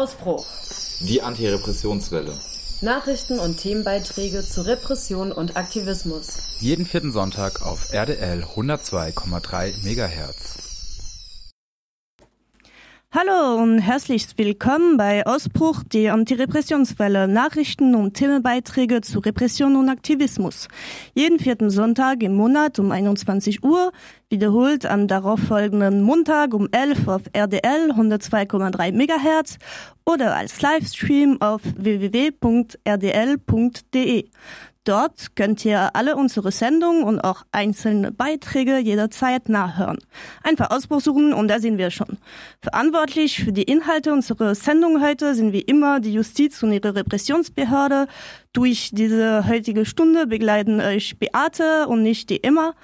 Ausbruch. Die Antirepressionswelle. Nachrichten und Themenbeiträge zu Repression und Aktivismus. Jeden vierten Sonntag auf RDL 102,3 MHz. Hallo und herzlich willkommen bei Ausbruch die Antirepressionswelle Nachrichten und Themenbeiträge zu Repression und Aktivismus. Jeden vierten Sonntag im Monat um 21 Uhr, wiederholt am darauffolgenden Montag um 11 auf RDL 102,3 MHz oder als Livestream auf www.rdl.de. Dort könnt ihr alle unsere Sendungen und auch einzelne Beiträge jederzeit nachhören. Einfach Ausbruch suchen und da sind wir schon. Verantwortlich für die Inhalte unserer Sendung heute sind wie immer die Justiz und ihre Repressionsbehörde. Durch diese heutige Stunde begleiten euch Beate und nicht die immer.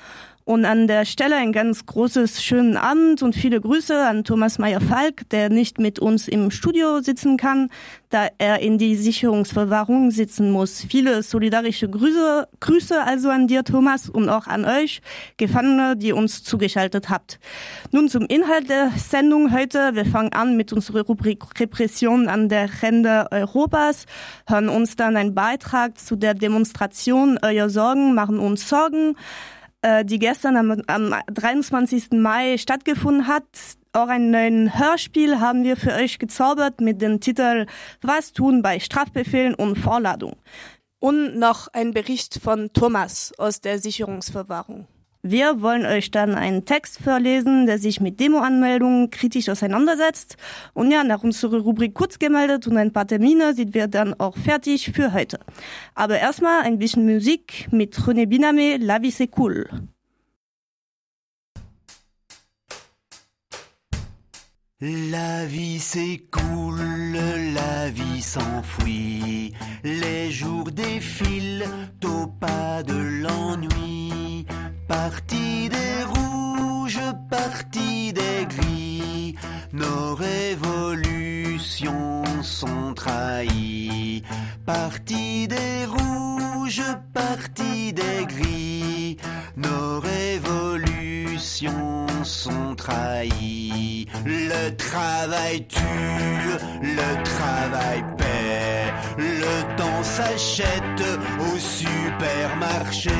Und an der Stelle ein ganz großes schönen Abend und viele Grüße an Thomas Meyer-Falk, der nicht mit uns im Studio sitzen kann, da er in die Sicherungsverwahrung sitzen muss. Viele solidarische Grüße, Grüße also an dir, Thomas, und auch an euch, Gefangene, die uns zugeschaltet habt. Nun zum Inhalt der Sendung heute. Wir fangen an mit unserer Rubrik Repression an der Ränder Europas, hören uns dann einen Beitrag zu der Demonstration Euer Sorgen machen uns Sorgen die gestern am, am 23. Mai stattgefunden hat. Auch ein neues Hörspiel haben wir für euch gezaubert mit dem Titel Was tun bei Strafbefehlen und Vorladung. Und noch ein Bericht von Thomas aus der Sicherungsverwahrung. Wir wollen euch dann einen Text vorlesen, der sich mit Demo-Anmeldungen kritisch auseinandersetzt. Und ja, nach unserer Rubrik kurz gemeldet und ein paar Termine sind wir dann auch fertig für heute. Aber erstmal ein bisschen Musik mit René Biname, La vie c'est cool. La vie c'est cool, la vie s'enfuit, les jours défilent au pas de l'ennui, parti des rouges, parti des gris, nos révolutions sont trahies, parti des rouges, parti des gris, nos révolutions sont trahies. Le travail tue, le travail paie, le temps s'achète au supermarché,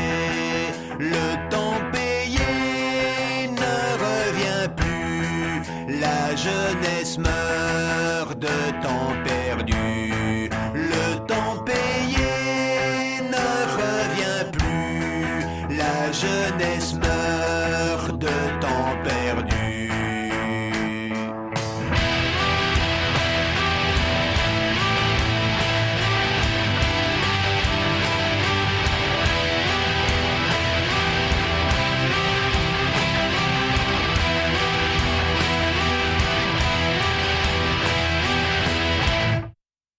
le temps payé ne revient plus, la jeunesse meurt de temps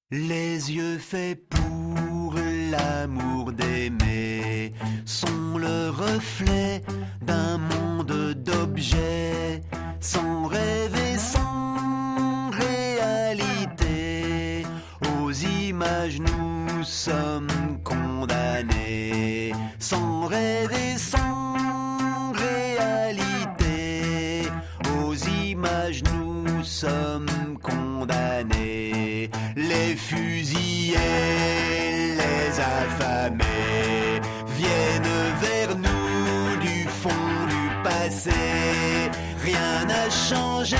Les yeux faits pour l'amour d'aimer sont le reflet d'un monde d'objets sans rêve sans réalité. Aux images nous sommes condamnés sans rêve sans réalité. Aux images nous sommes fusillés, les affamés viennent vers nous du fond du passé. Rien n'a changé,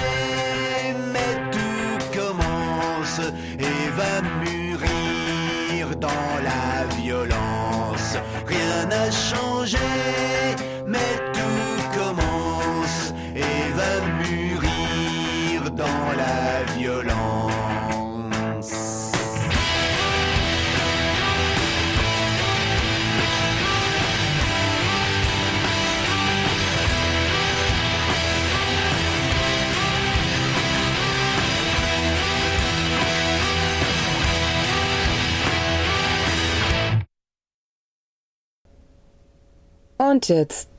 Und jetzt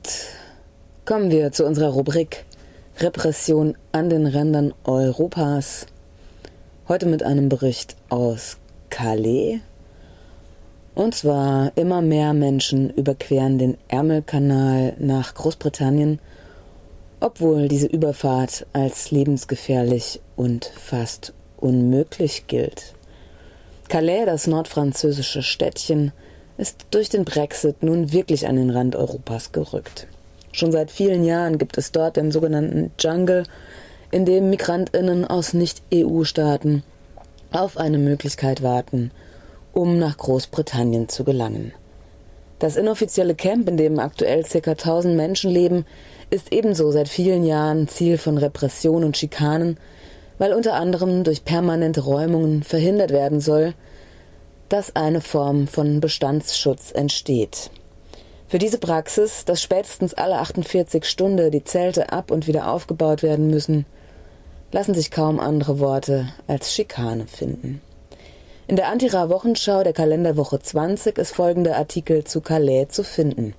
kommen wir zu unserer Rubrik Repression an den Rändern Europas. Heute mit einem Bericht aus Calais. Und zwar immer mehr Menschen überqueren den Ärmelkanal nach Großbritannien, obwohl diese Überfahrt als lebensgefährlich und fast unmöglich gilt. Calais, das nordfranzösische Städtchen, ist durch den Brexit nun wirklich an den Rand Europas gerückt. Schon seit vielen Jahren gibt es dort den sogenannten Jungle, in dem Migrantinnen aus Nicht-EU-Staaten auf eine Möglichkeit warten, um nach Großbritannien zu gelangen. Das inoffizielle Camp, in dem aktuell ca. 1000 Menschen leben, ist ebenso seit vielen Jahren Ziel von Repression und Schikanen, weil unter anderem durch permanente Räumungen verhindert werden soll, dass eine Form von Bestandsschutz entsteht. Für diese Praxis, dass spätestens alle 48 Stunden die Zelte ab und wieder aufgebaut werden müssen, lassen sich kaum andere Worte als Schikane finden. In der Antira-Wochenschau der Kalenderwoche 20 ist folgender Artikel zu Calais zu finden,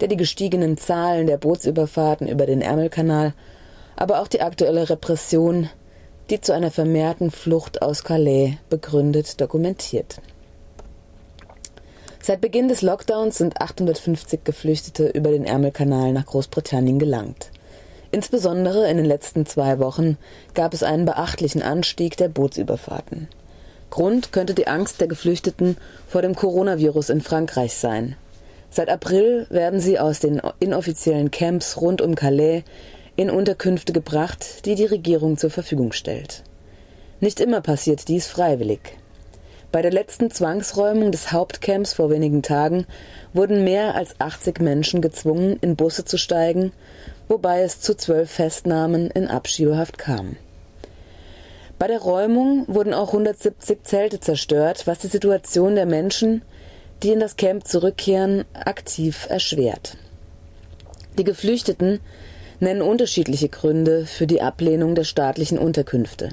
der die gestiegenen Zahlen der Bootsüberfahrten über den Ärmelkanal, aber auch die aktuelle Repression, die zu einer vermehrten Flucht aus Calais begründet, dokumentiert. Seit Beginn des Lockdowns sind 850 Geflüchtete über den Ärmelkanal nach Großbritannien gelangt. Insbesondere in den letzten zwei Wochen gab es einen beachtlichen Anstieg der Bootsüberfahrten. Grund könnte die Angst der Geflüchteten vor dem Coronavirus in Frankreich sein. Seit April werden sie aus den inoffiziellen Camps rund um Calais in Unterkünfte gebracht, die die Regierung zur Verfügung stellt. Nicht immer passiert dies freiwillig. Bei der letzten Zwangsräumung des Hauptcamps vor wenigen Tagen wurden mehr als 80 Menschen gezwungen, in Busse zu steigen wobei es zu zwölf Festnahmen in Abschiebehaft kam. Bei der Räumung wurden auch 170 Zelte zerstört, was die Situation der Menschen, die in das Camp zurückkehren, aktiv erschwert. Die Geflüchteten nennen unterschiedliche Gründe für die Ablehnung der staatlichen Unterkünfte.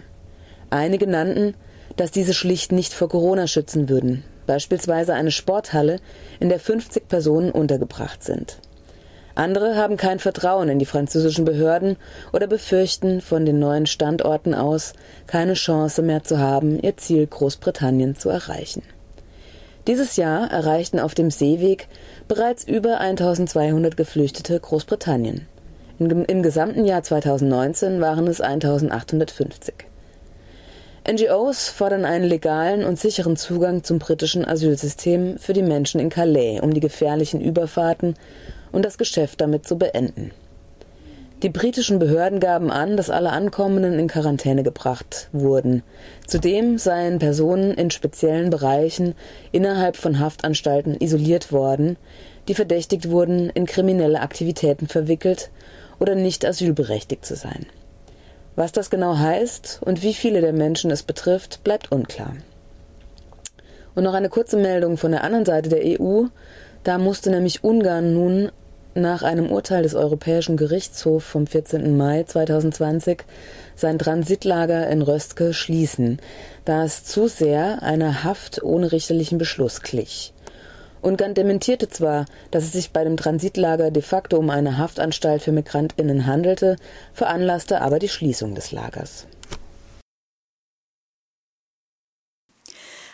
Einige nannten, dass diese schlicht nicht vor Corona schützen würden, beispielsweise eine Sporthalle, in der 50 Personen untergebracht sind. Andere haben kein Vertrauen in die französischen Behörden oder befürchten von den neuen Standorten aus keine Chance mehr zu haben, ihr Ziel Großbritannien zu erreichen. Dieses Jahr erreichten auf dem Seeweg bereits über 1200 Geflüchtete Großbritannien. Im, gesamten Jahr 2019 waren es 1850. NGOs fordern einen legalen und sicheren Zugang zum britischen Asylsystem für die Menschen in Calais, um die gefährlichen Überfahrten und das Geschäft damit zu beenden. Die britischen Behörden gaben an, dass alle Ankommenden in Quarantäne gebracht wurden. Zudem seien Personen in speziellen Bereichen innerhalb von Haftanstalten isoliert worden, die verdächtigt wurden, in kriminelle Aktivitäten verwickelt oder nicht asylberechtigt zu sein. Was das genau heißt und wie viele der Menschen es betrifft, bleibt unklar. Und noch eine kurze Meldung von der anderen Seite der EU. Da musste nämlich Ungarn nun nach einem Urteil des Europäischen Gerichtshofs vom 14. Mai 2020 sein Transitlager in Röstke schließen, da es zu sehr einer Haft ohne richterlichen Beschluss glich. Ungarn dementierte zwar, dass es sich bei dem Transitlager de facto um eine Haftanstalt für Migrantinnen handelte, veranlasste aber die Schließung des Lagers.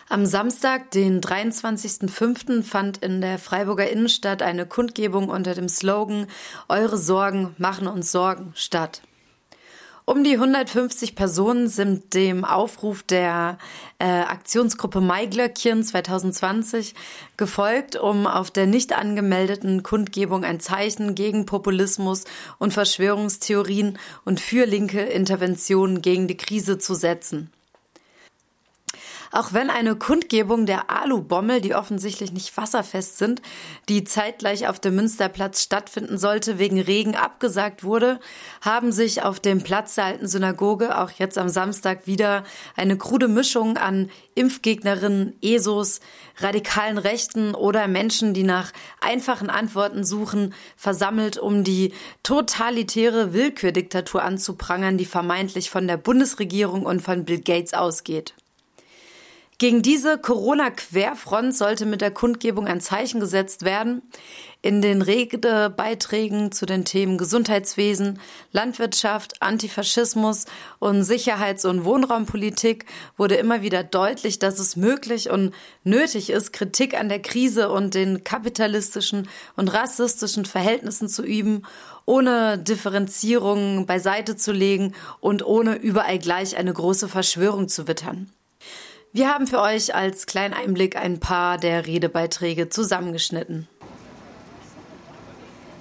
Am Samstag, den 23.05., fand in der Freiburger Innenstadt eine Kundgebung unter dem Slogan Eure Sorgen machen uns Sorgen statt. Um die 150 Personen sind dem Aufruf der äh, Aktionsgruppe Maiglöckchen 2020 gefolgt, um auf der nicht angemeldeten Kundgebung ein Zeichen gegen Populismus und Verschwörungstheorien und für linke Interventionen gegen die Krise zu setzen. Auch wenn eine Kundgebung der Alu-Bommel, die offensichtlich nicht wasserfest sind, die zeitgleich auf dem Münsterplatz stattfinden sollte, wegen Regen abgesagt wurde, haben sich auf dem Platz der alten Synagoge auch jetzt am Samstag wieder eine krude Mischung an Impfgegnerinnen, ESOs, radikalen Rechten oder Menschen, die nach einfachen Antworten suchen, versammelt, um die totalitäre Willkürdiktatur anzuprangern, die vermeintlich von der Bundesregierung und von Bill Gates ausgeht. Gegen diese Corona-Querfront sollte mit der Kundgebung ein Zeichen gesetzt werden. In den Redebeiträgen zu den Themen Gesundheitswesen, Landwirtschaft, Antifaschismus und Sicherheits- und Wohnraumpolitik wurde immer wieder deutlich, dass es möglich und nötig ist, Kritik an der Krise und den kapitalistischen und rassistischen Verhältnissen zu üben, ohne Differenzierungen beiseite zu legen und ohne überall gleich eine große Verschwörung zu wittern. Wir haben für euch als kleinen Einblick ein paar der Redebeiträge zusammengeschnitten.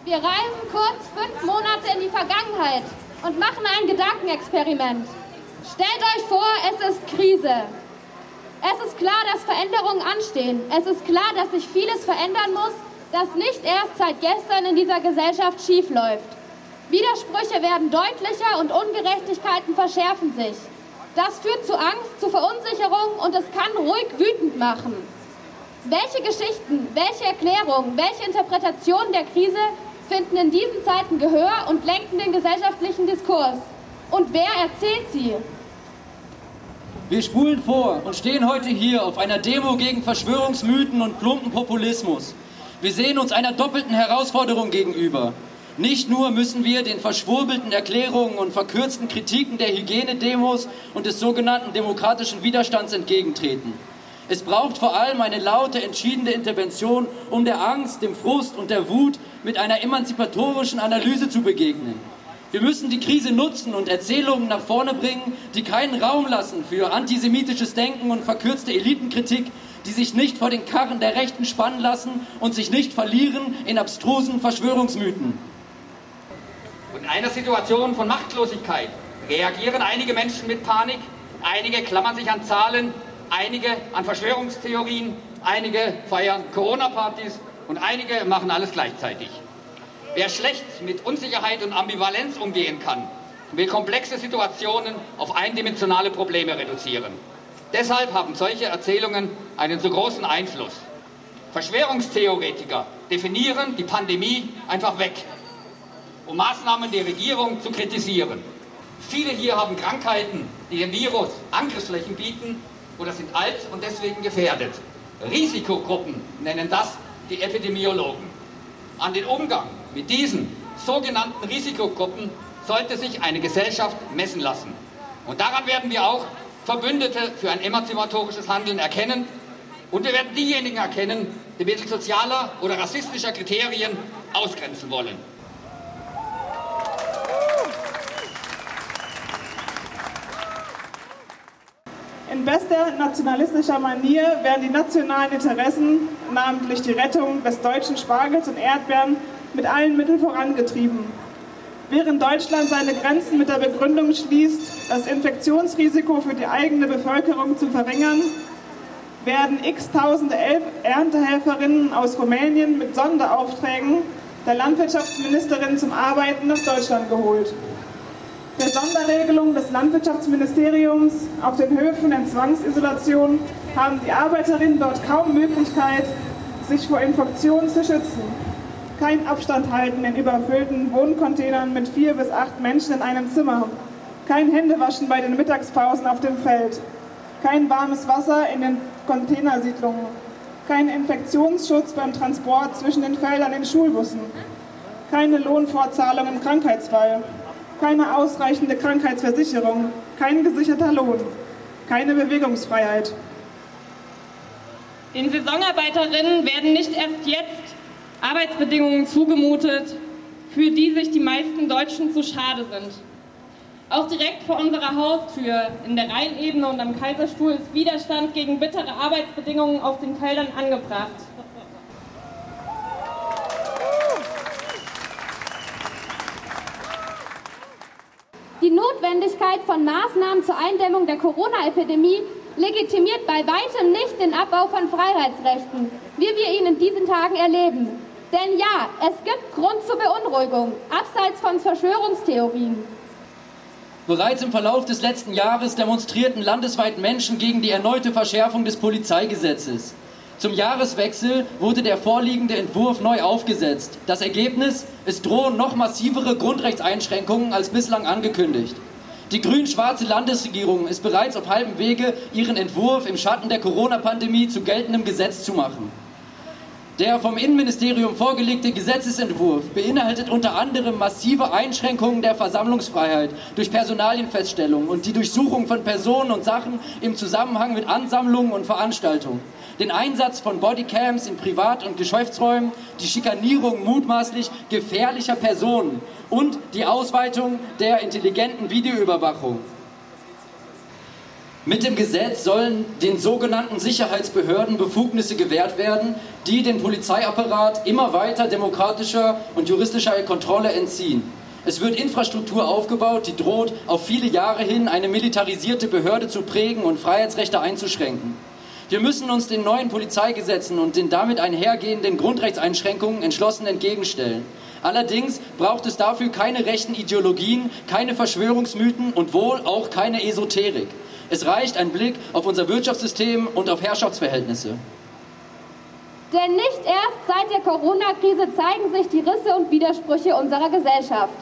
Wir reisen kurz fünf Monate in die Vergangenheit und machen ein Gedankenexperiment. Stellt euch vor, es ist Krise. Es ist klar, dass Veränderungen anstehen. Es ist klar, dass sich vieles verändern muss, das nicht erst seit gestern in dieser Gesellschaft schiefläuft. Widersprüche werden deutlicher und Ungerechtigkeiten verschärfen sich. Das führt zu Angst, zu Verunsicherung und es kann ruhig wütend machen. Welche Geschichten, welche Erklärungen, welche Interpretationen der Krise finden in diesen Zeiten Gehör und lenken den gesellschaftlichen Diskurs? Und wer erzählt sie? Wir spulen vor und stehen heute hier auf einer Demo gegen Verschwörungsmythen und plumpen Populismus. Wir sehen uns einer doppelten Herausforderung gegenüber. Nicht nur müssen wir den verschwurbelten Erklärungen und verkürzten Kritiken der Hygienedemos und des sogenannten demokratischen Widerstands entgegentreten. Es braucht vor allem eine laute, entschiedene Intervention, um der Angst, dem Frust und der Wut mit einer emanzipatorischen Analyse zu begegnen. Wir müssen die Krise nutzen und Erzählungen nach vorne bringen, die keinen Raum lassen für antisemitisches Denken und verkürzte Elitenkritik, die sich nicht vor den Karren der Rechten spannen lassen und sich nicht verlieren in abstrusen Verschwörungsmythen. In einer Situation von Machtlosigkeit reagieren einige Menschen mit Panik, einige klammern sich an Zahlen, einige an Verschwörungstheorien, einige feiern Corona-Partys und einige machen alles gleichzeitig. Wer schlecht mit Unsicherheit und Ambivalenz umgehen kann, will komplexe Situationen auf eindimensionale Probleme reduzieren. Deshalb haben solche Erzählungen einen so großen Einfluss. Verschwörungstheoretiker definieren die Pandemie einfach weg um Maßnahmen der Regierung zu kritisieren. Viele hier haben Krankheiten, die dem Virus Angriffsflächen bieten oder sind alt und deswegen gefährdet. Risikogruppen nennen das die Epidemiologen. An den Umgang mit diesen sogenannten Risikogruppen sollte sich eine Gesellschaft messen lassen. Und daran werden wir auch Verbündete für ein emanzipatorisches Handeln erkennen. Und wir werden diejenigen erkennen, die mittels sozialer oder rassistischer Kriterien ausgrenzen wollen. In bester nationalistischer Manier werden die nationalen Interessen, namentlich die Rettung des deutschen Spargels und Erdbeeren, mit allen Mitteln vorangetrieben. Während Deutschland seine Grenzen mit der Begründung schließt, das Infektionsrisiko für die eigene Bevölkerung zu verringern, werden x-tausende Erntehelferinnen aus Rumänien mit Sonderaufträgen der Landwirtschaftsministerin zum Arbeiten nach Deutschland geholt der Sonderregelung des Landwirtschaftsministeriums auf den Höfen in Zwangsisolation haben die Arbeiterinnen dort kaum Möglichkeit, sich vor Infektionen zu schützen. Kein Abstand halten in überfüllten Wohncontainern mit vier bis acht Menschen in einem Zimmer. Kein Händewaschen bei den Mittagspausen auf dem Feld. Kein warmes Wasser in den Containersiedlungen. Kein Infektionsschutz beim Transport zwischen den Feldern in Schulbussen. Keine Lohnfortzahlung im Krankheitsfall keine ausreichende Krankheitsversicherung, kein gesicherter Lohn, keine Bewegungsfreiheit. Den Saisonarbeiterinnen werden nicht erst jetzt Arbeitsbedingungen zugemutet, für die sich die meisten Deutschen zu schade sind. Auch direkt vor unserer Haustür in der Rheinebene und am Kaiserstuhl ist Widerstand gegen bittere Arbeitsbedingungen auf den Feldern angebracht. Die Notwendigkeit von Maßnahmen zur Eindämmung der Corona-Epidemie legitimiert bei weitem nicht den Abbau von Freiheitsrechten, wie wir ihn in diesen Tagen erleben. Denn ja, es gibt Grund zur Beunruhigung, abseits von Verschwörungstheorien. Bereits im Verlauf des letzten Jahres demonstrierten landesweit Menschen gegen die erneute Verschärfung des Polizeigesetzes. Zum Jahreswechsel wurde der vorliegende Entwurf neu aufgesetzt. Das Ergebnis? Es drohen noch massivere Grundrechtseinschränkungen als bislang angekündigt. Die grün-schwarze Landesregierung ist bereits auf halbem Wege, ihren Entwurf im Schatten der Corona-Pandemie zu geltendem Gesetz zu machen. Der vom Innenministerium vorgelegte Gesetzesentwurf beinhaltet unter anderem massive Einschränkungen der Versammlungsfreiheit durch Personalienfeststellungen und die Durchsuchung von Personen und Sachen im Zusammenhang mit Ansammlungen und Veranstaltungen, den Einsatz von Bodycams in Privat- und Geschäftsräumen, die Schikanierung mutmaßlich gefährlicher Personen und die Ausweitung der intelligenten Videoüberwachung. Mit dem Gesetz sollen den sogenannten Sicherheitsbehörden Befugnisse gewährt werden, die den Polizeiapparat immer weiter demokratischer und juristischer Kontrolle entziehen. Es wird Infrastruktur aufgebaut, die droht, auf viele Jahre hin eine militarisierte Behörde zu prägen und Freiheitsrechte einzuschränken. Wir müssen uns den neuen Polizeigesetzen und den damit einhergehenden Grundrechtseinschränkungen entschlossen entgegenstellen. Allerdings braucht es dafür keine rechten Ideologien, keine Verschwörungsmythen und wohl auch keine Esoterik. Es reicht ein Blick auf unser Wirtschaftssystem und auf Herrschaftsverhältnisse. Denn nicht erst seit der Corona-Krise zeigen sich die Risse und Widersprüche unserer Gesellschaft.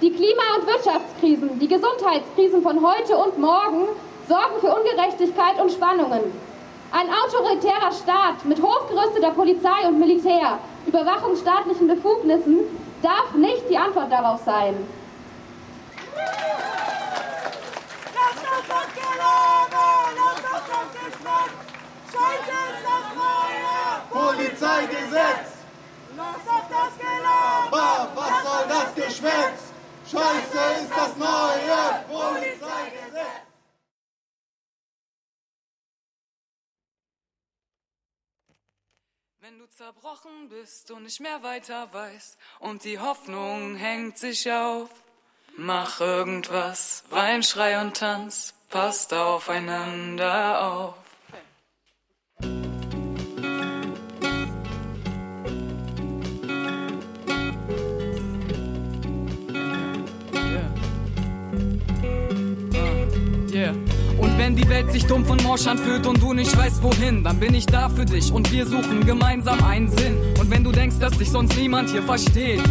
Die Klima- und Wirtschaftskrisen, die Gesundheitskrisen von heute und morgen sorgen für Ungerechtigkeit und Spannungen. Ein autoritärer Staat mit hochgerüsteter Polizei und Militär, Überwachung staatlichen Befugnissen darf nicht die Antwort darauf sein. Polizeigesetz! Lass auf das Gelaber! Was soll das Geschwätz? Scheiße ist das neue Polizeigesetz! Wenn du zerbrochen bist und nicht mehr weiter weißt und die Hoffnung hängt sich auf, mach irgendwas, wein, schrei und tanz, passt aufeinander auf. Wenn die Welt sich dumpf und morsch anfühlt und du nicht weißt wohin, dann bin ich da für dich und wir suchen gemeinsam einen Sinn. Und wenn du denkst, dass dich sonst niemand hier versteht,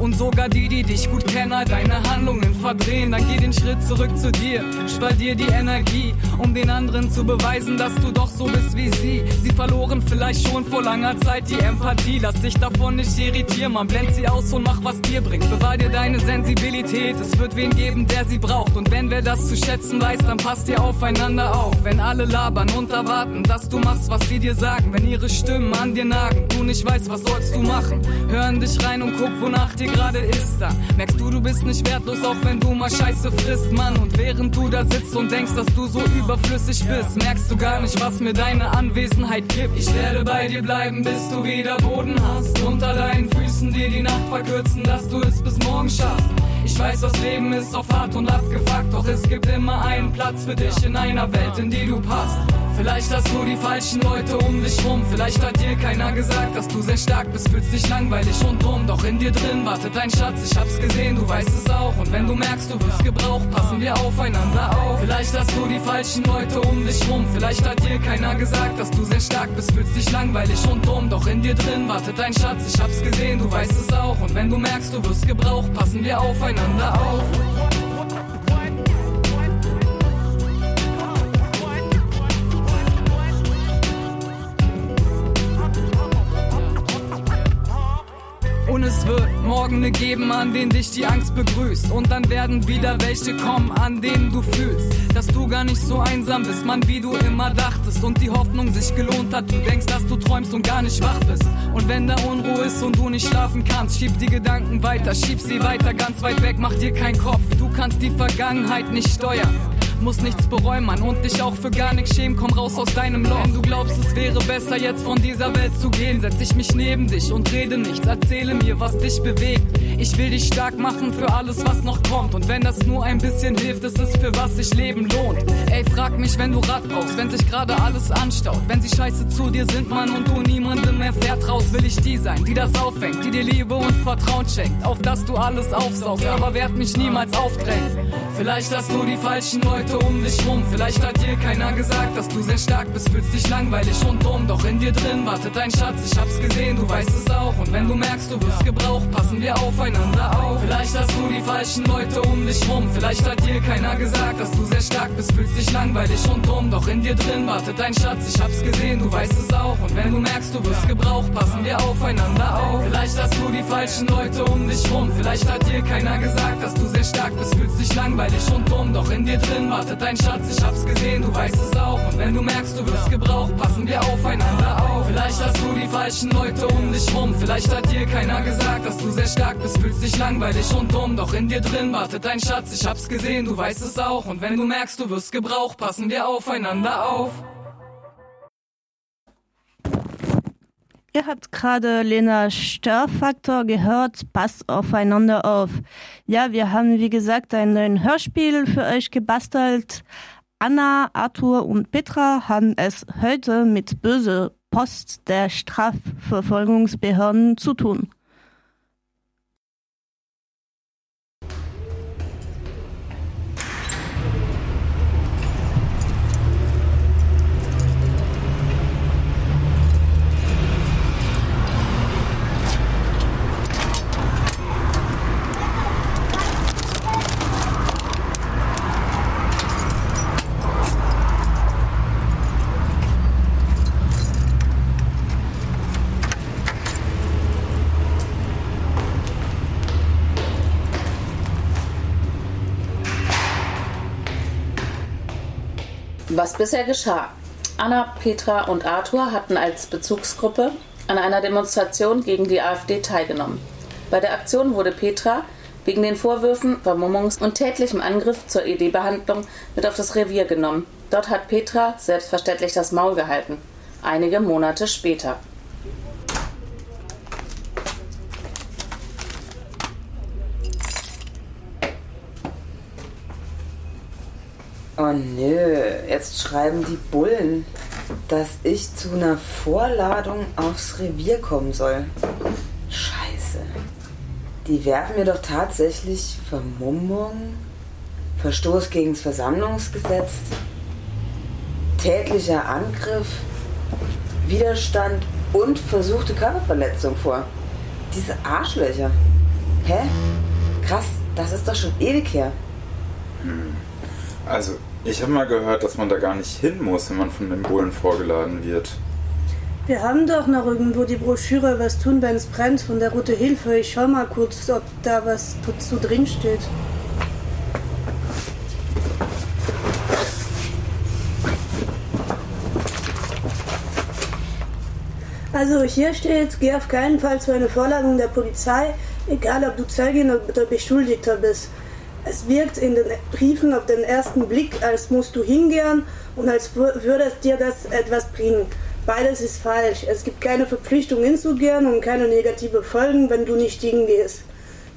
und sogar die, die dich gut kennen, all deine Handlungen verdrehen. Dann geh den Schritt zurück zu dir, spar dir die Energie, um den anderen zu beweisen, dass du doch so bist wie sie. Sie verloren vielleicht schon vor langer Zeit die Empathie. Lass dich davon nicht irritieren, man blend sie aus und mach, was dir bringt. Bewahr dir deine Sensibilität, es wird wen geben, der sie braucht. Und wenn wer das zu schätzen weiß, dann passt ihr aufeinander auf. Wenn alle labern und erwarten, dass du machst, was sie dir sagen, wenn ihre Stimmen an dir nagen, du nicht weißt, was sollst du machen. Hören dich rein und guck, wonach dir gerade ist da. Merkst du, du bist nicht wertlos, auch wenn du mal Scheiße frisst, Mann. Und während du da sitzt und denkst, dass du so überflüssig bist, merkst du gar nicht, was mir deine Anwesenheit gibt. Ich werde bei dir bleiben, bis du wieder Boden hast. Unter deinen Füßen dir die Nacht verkürzen, dass du es bis morgen schaffst. Ich weiß, das Leben ist auf hart und abgefuckt, doch es gibt immer einen Platz für dich in einer Welt, in die du passt. Vielleicht hast du die falschen Leute um dich rum. Vielleicht hat dir keiner gesagt, dass du sehr stark bist, fühlst dich langweilig und dumm. Doch in dir drin wartet ein Schatz, ich hab's gesehen, du weißt es auch. Und wenn du merkst, du wirst gebraucht, passen wir aufeinander auf. Vielleicht hast du die falschen Leute um dich rum. Vielleicht hat dir keiner gesagt, dass du sehr stark bist, fühlst dich langweilig und dumm. Doch in dir drin wartet ein Schatz, ich hab's gesehen, du weißt es auch. Und wenn du merkst, du wirst gebraucht, passen wir aufeinander auf. Und es wird morgen ne geben, an denen dich die Angst begrüßt. Und dann werden wieder welche kommen, an denen du fühlst, dass du gar nicht so einsam bist, Mann, wie du immer dachtest. Und die Hoffnung sich gelohnt hat, du denkst, dass du träumst und gar nicht wach bist. Und wenn da Unruhe ist und du nicht schlafen kannst, schieb die Gedanken weiter, schieb sie weiter, ganz weit weg, mach dir keinen Kopf. Du kannst die Vergangenheit nicht steuern muss nichts bereuen, Mann, und dich auch für gar nichts schämen, komm raus aus deinem Loch. Wenn du glaubst, es wäre besser, jetzt von dieser Welt zu gehen, setz ich mich neben dich und rede nichts, erzähle mir, was dich bewegt. Ich will dich stark machen für alles, was noch kommt, und wenn das nur ein bisschen hilft, ist es für was sich Leben lohnt. Ey, frag mich, wenn du Rat brauchst, wenn sich gerade alles anstaut, wenn sie scheiße zu dir sind, Mann, und du niemandem mehr vertraust, will ich die sein, die das auffängt, die dir Liebe und Vertrauen schenkt, auf dass du alles aufsaugst, aber werd mich niemals aufdrängen. Vielleicht hast du die falschen Leute um dich rum. Vielleicht hat dir keiner gesagt, dass du sehr stark bist, fühlst dich langweilig und dumm. Doch in dir drin wartet ein Schatz, ich hab's gesehen, du weißt es auch. Und wenn du merkst, du wirst gebraucht, pass passen wir aufeinander auf. Vielleicht hast du die falschen Leute um dich rum. Vielleicht hat dir keiner gesagt, dass du sehr stark bist, fühlst dich langweilig und dumm. Doch in dir drin wartet dein Schatz, ich hab's gesehen, du weißt es auch. Und wenn du merkst, du wirst gebraucht, passen wir aufeinander auf. Vielleicht hast du die falschen Leute um dich rum. Vielleicht hat dir keiner gesagt, dass du sehr stark bist, fühlst dich langweilig und dumm. Doch in dir drin wartet dein Schatz, ich hab's gesehen, du weißt es auch. Und wenn du merkst, du wirst gebraucht, passen wir aufeinander auf. Vielleicht hast du die falschen Leute um dich rum. Vielleicht hat dir keiner gesagt, dass du sehr stark bist, fühlst dich langweilig und dumm. Doch in dir drin wartet dein Schatz, ich hab's gesehen, du weißt es auch. Und wenn du merkst, du wirst gebraucht, passen wir aufeinander auf. Ihr habt gerade Lena Störfaktor gehört, passt aufeinander auf. Ja, wir haben wie gesagt ein neues Hörspiel für euch gebastelt. Anna, Arthur und Petra haben es heute mit böse Post der Strafverfolgungsbehörden zu tun. Was bisher geschah. Anna, Petra und Arthur hatten als Bezugsgruppe an einer Demonstration gegen die AfD teilgenommen. Bei der Aktion wurde Petra wegen den Vorwürfen Vermummungs- und tätlichem Angriff zur ED-Behandlung mit auf das Revier genommen. Dort hat Petra selbstverständlich das Maul gehalten. Einige Monate später. Oh nö, jetzt schreiben die Bullen, dass ich zu einer Vorladung aufs Revier kommen soll. Scheiße. Die werfen mir doch tatsächlich Vermummung, Verstoß gegen das Versammlungsgesetz, tätlicher Angriff, Widerstand und versuchte Körperverletzung vor. Diese Arschlöcher. Hä? Krass, das ist doch schon ewig her. Hm. Also, ich habe mal gehört, dass man da gar nicht hin muss, wenn man von den Bullen vorgeladen wird. Wir haben doch noch irgendwo die Broschüre Was tun, wenn es brennt von der Rote Hilfe. Ich schau mal kurz, ob da was dazu drin steht. Also hier steht, geh auf keinen Fall zu einer Vorladung der Polizei, egal ob du Zeugin oder Beschuldigter bist. Es wirkt in den Briefen auf den ersten Blick, als musst du hingehen und als würde dir das etwas bringen. Beides ist falsch. Es gibt keine Verpflichtung hinzugehen und keine negative Folgen, wenn du nicht hingehst.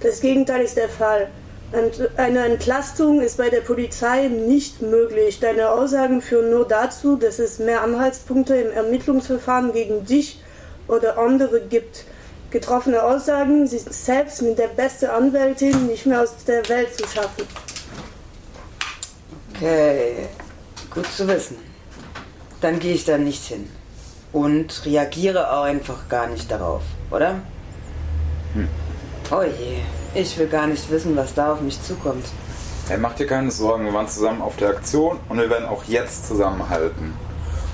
Das Gegenteil ist der Fall. Eine Entlastung ist bei der Polizei nicht möglich. Deine Aussagen führen nur dazu, dass es mehr Anhaltspunkte im Ermittlungsverfahren gegen dich oder andere gibt. Getroffene Aussagen sind selbst mit der besten Anwältin nicht mehr aus der Welt zu schaffen. Okay, gut zu wissen. Dann gehe ich da nicht hin. Und reagiere auch einfach gar nicht darauf, oder? Hm. Oh je, ich will gar nicht wissen, was da auf mich zukommt. Hey, mach dir keine Sorgen, wir waren zusammen auf der Aktion und wir werden auch jetzt zusammenhalten.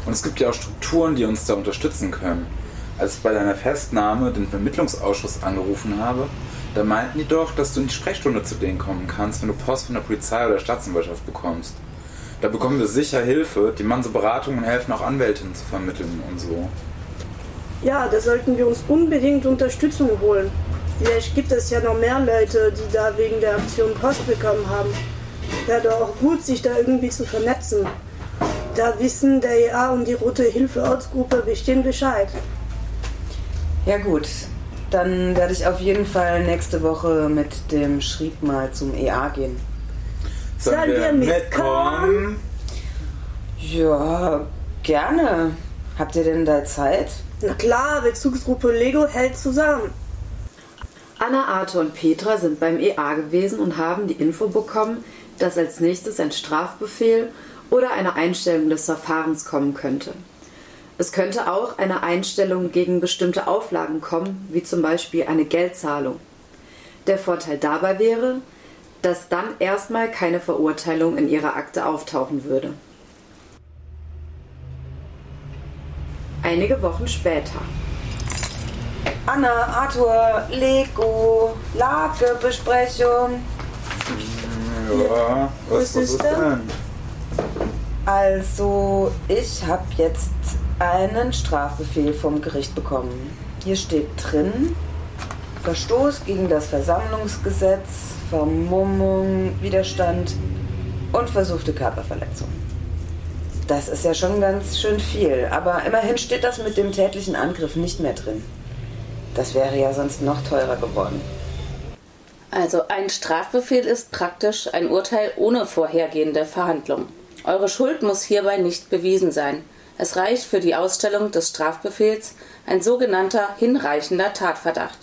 Und es gibt ja auch Strukturen, die uns da unterstützen können als ich bei deiner Festnahme den Vermittlungsausschuss angerufen habe, da meinten die doch, dass du in die Sprechstunde zu denen kommen kannst, wenn du Post von der Polizei oder der Staatsanwaltschaft bekommst. Da bekommen wir sicher Hilfe, die man so Beratungen helfen, auch Anwältinnen zu vermitteln und so. Ja, da sollten wir uns unbedingt Unterstützung holen. Vielleicht gibt es ja noch mehr Leute, die da wegen der Aktion Post bekommen haben. Wäre doch auch gut, sich da irgendwie zu vernetzen. Da wissen der EA und die Rote Hilfe Ortsgruppe bestimmt Bescheid. Ja gut, dann werde ich auf jeden Fall nächste Woche mit dem Schrieb mal zum EA gehen. Sollen, wir mitkommen? Ja, gerne. Habt ihr denn da Zeit? Na klar, Bezugsgruppe Lego hält zusammen. Anna, Arthur und Petra sind beim EA gewesen und haben die Info bekommen, dass als nächstes ein Strafbefehl oder eine Einstellung des Verfahrens kommen könnte. Es könnte auch eine Einstellung gegen bestimmte Auflagen kommen, wie zum Beispiel eine Geldzahlung. Der Vorteil dabei wäre, dass dann erstmal keine Verurteilung in ihrer Akte auftauchen würde. Einige Wochen später. Anna, Arthur, Lego, Lagebesprechung. Ja, was, was ist denn? Also, ich habe jetzt einen Strafbefehl vom Gericht bekommen. Hier steht drin, Verstoß gegen das Versammlungsgesetz, Vermummung, Widerstand und versuchte Körperverletzung. Das ist ja schon ganz schön viel, aber immerhin steht das mit dem tätlichen Angriff nicht mehr drin. Das wäre ja sonst noch teurer geworden. Also ein Strafbefehl ist praktisch ein Urteil ohne vorhergehende Verhandlung. Eure Schuld muss hierbei nicht bewiesen sein. Es reicht für die Ausstellung des Strafbefehls ein sogenannter hinreichender Tatverdacht.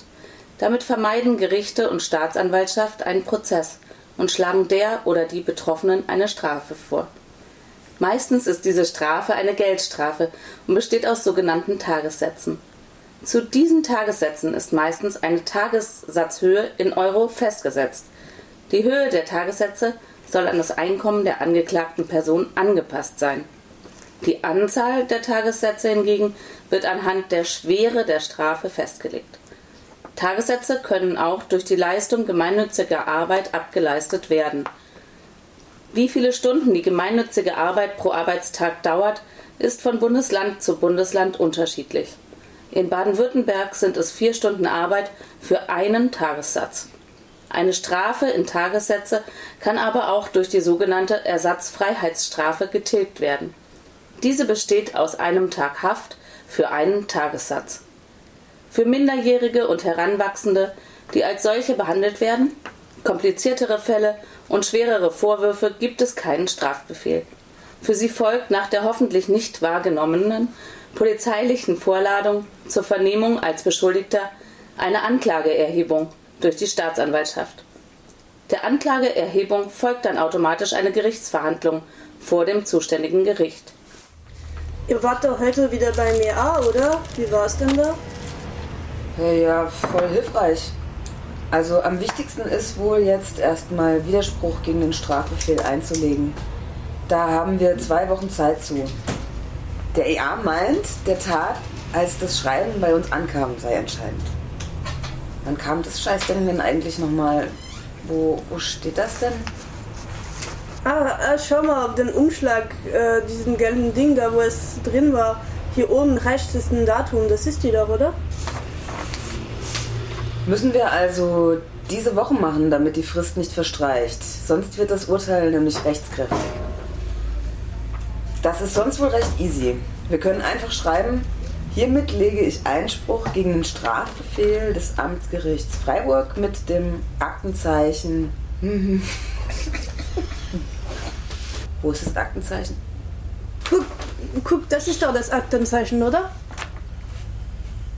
Damit vermeiden Gerichte und Staatsanwaltschaft einen Prozess und schlagen der oder die Betroffenen eine Strafe vor. Meistens ist diese Strafe eine Geldstrafe und besteht aus sogenannten Tagessätzen. Zu diesen Tagessätzen ist meistens eine Tagessatzhöhe in Euro festgesetzt. Die Höhe der Tagessätze soll an das Einkommen der angeklagten Person angepasst sein. Die Anzahl der Tagessätze hingegen wird anhand der Schwere der Strafe festgelegt. Tagessätze können auch durch die Leistung gemeinnütziger Arbeit abgeleistet werden. Wie viele Stunden die gemeinnützige Arbeit pro Arbeitstag dauert, ist von Bundesland zu Bundesland unterschiedlich. In Baden-Württemberg sind es vier Stunden Arbeit für einen Tagessatz. Eine Strafe in Tagessätze kann aber auch durch die sogenannte Ersatzfreiheitsstrafe getilgt werden. Diese besteht aus einem Tag Haft für einen Tagessatz. Für Minderjährige und Heranwachsende, die als solche behandelt werden, kompliziertere Fälle und schwerere Vorwürfe gibt es keinen Strafbefehl. Für sie folgt nach der hoffentlich nicht wahrgenommenen polizeilichen Vorladung zur Vernehmung als Beschuldigter eine Anklageerhebung durch die Staatsanwaltschaft. Der Anklageerhebung folgt dann automatisch eine Gerichtsverhandlung vor dem zuständigen Gericht. Ihr wart doch heute wieder bei ah, oder? Wie war es denn da? Ja, voll hilfreich. Also am wichtigsten ist wohl jetzt erstmal Widerspruch gegen den Strafbefehl einzulegen. Da haben wir zwei Wochen Zeit zu. Der EA meint, der Tag, als das Schreiben bei uns ankam, sei entscheidend. Wann kam das Scheißding denn eigentlich nochmal? Wo, wo steht das denn? Ah, ah, schau mal auf den Umschlag, äh, diesen gelben Ding da, wo es drin war. Hier oben rechts ist ein Datum, das ist die doch, oder? Müssen wir also diese Woche machen, damit die Frist nicht verstreicht. Sonst wird das Urteil nämlich rechtskräftig. Das ist sonst wohl recht easy. Wir können einfach schreiben, hiermit lege ich Einspruch gegen den Strafbefehl des Amtsgerichts Freiburg mit dem Aktenzeichen. Wo ist das Aktenzeichen? Guck, guck, das ist doch das Aktenzeichen, oder?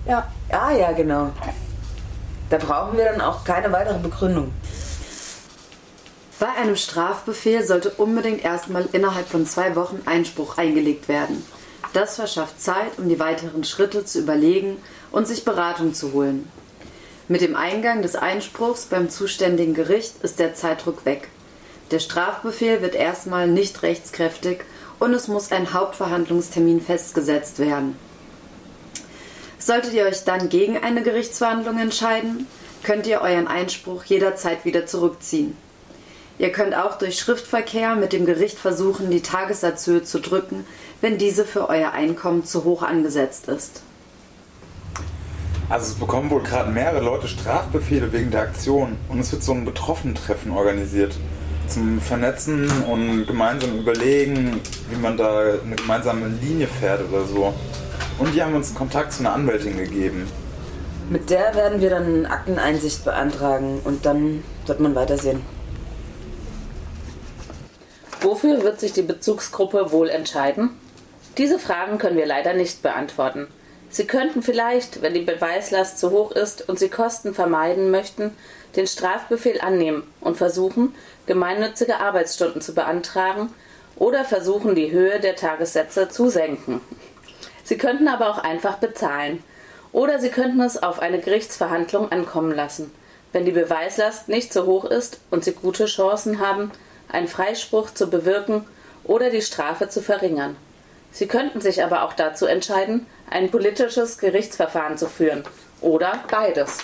Ja. Ah ja, genau. Da brauchen wir dann auch keine weitere Begründung. Bei einem Strafbefehl sollte unbedingt erstmal innerhalb von zwei Wochen Einspruch eingelegt werden. Das verschafft Zeit, um die weiteren Schritte zu überlegen und sich Beratung zu holen. Mit dem Eingang des Einspruchs beim zuständigen Gericht ist der Zeitdruck weg. Der Strafbefehl wird erstmal nicht rechtskräftig und es muss ein Hauptverhandlungstermin festgesetzt werden. Solltet ihr euch dann gegen eine Gerichtsverhandlung entscheiden, könnt ihr euren Einspruch jederzeit wieder zurückziehen. Ihr könnt auch durch Schriftverkehr mit dem Gericht versuchen, die Tagessatzhöhe zu drücken, wenn diese für euer Einkommen zu hoch angesetzt ist. Also es bekommen wohl gerade mehrere Leute Strafbefehle wegen der Aktion und es wird so ein Betroffentreffen organisiert zum Vernetzen und gemeinsam überlegen, wie man da eine gemeinsame Linie fährt oder so. Und die haben uns Kontakt zu einer Anwältin gegeben. Mit der werden wir dann Akteneinsicht beantragen und dann wird man weitersehen. Wofür wird sich die Bezugsgruppe wohl entscheiden? Diese Fragen können wir leider nicht beantworten. Sie könnten vielleicht, wenn die Beweislast zu hoch ist und Sie Kosten vermeiden möchten, den Strafbefehl annehmen und versuchen, gemeinnützige Arbeitsstunden zu beantragen oder versuchen, die Höhe der Tagessätze zu senken. Sie könnten aber auch einfach bezahlen. Oder Sie könnten es auf eine Gerichtsverhandlung ankommen lassen. wenn die Beweislast nicht so hoch ist und sie gute Chancen haben, einen Freispruch zu bewirken oder die Strafe zu verringern. Sie könnten sich aber auch dazu entscheiden, ein politisches Gerichtsverfahren zu führen oder beides.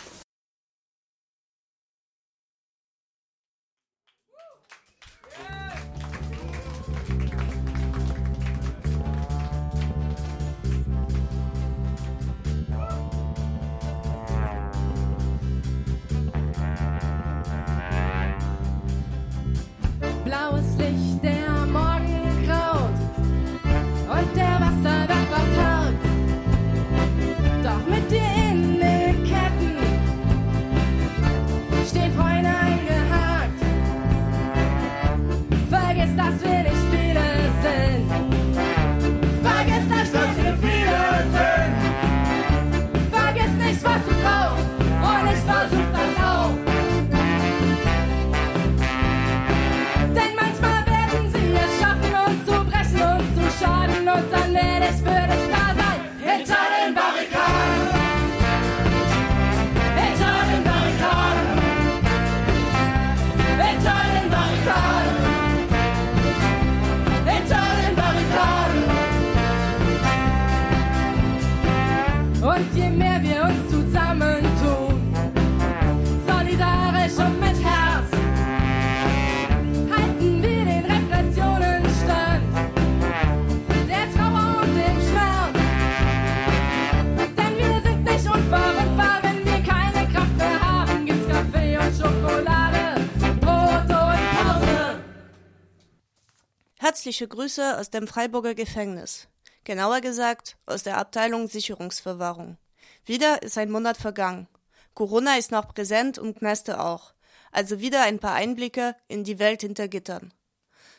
Herzliche Grüße aus dem Freiburger Gefängnis. Genauer gesagt aus der Abteilung Sicherungsverwahrung. Wieder ist ein Monat vergangen. Corona ist noch präsent und Kneste auch. Also wieder ein paar Einblicke in die Welt hinter Gittern.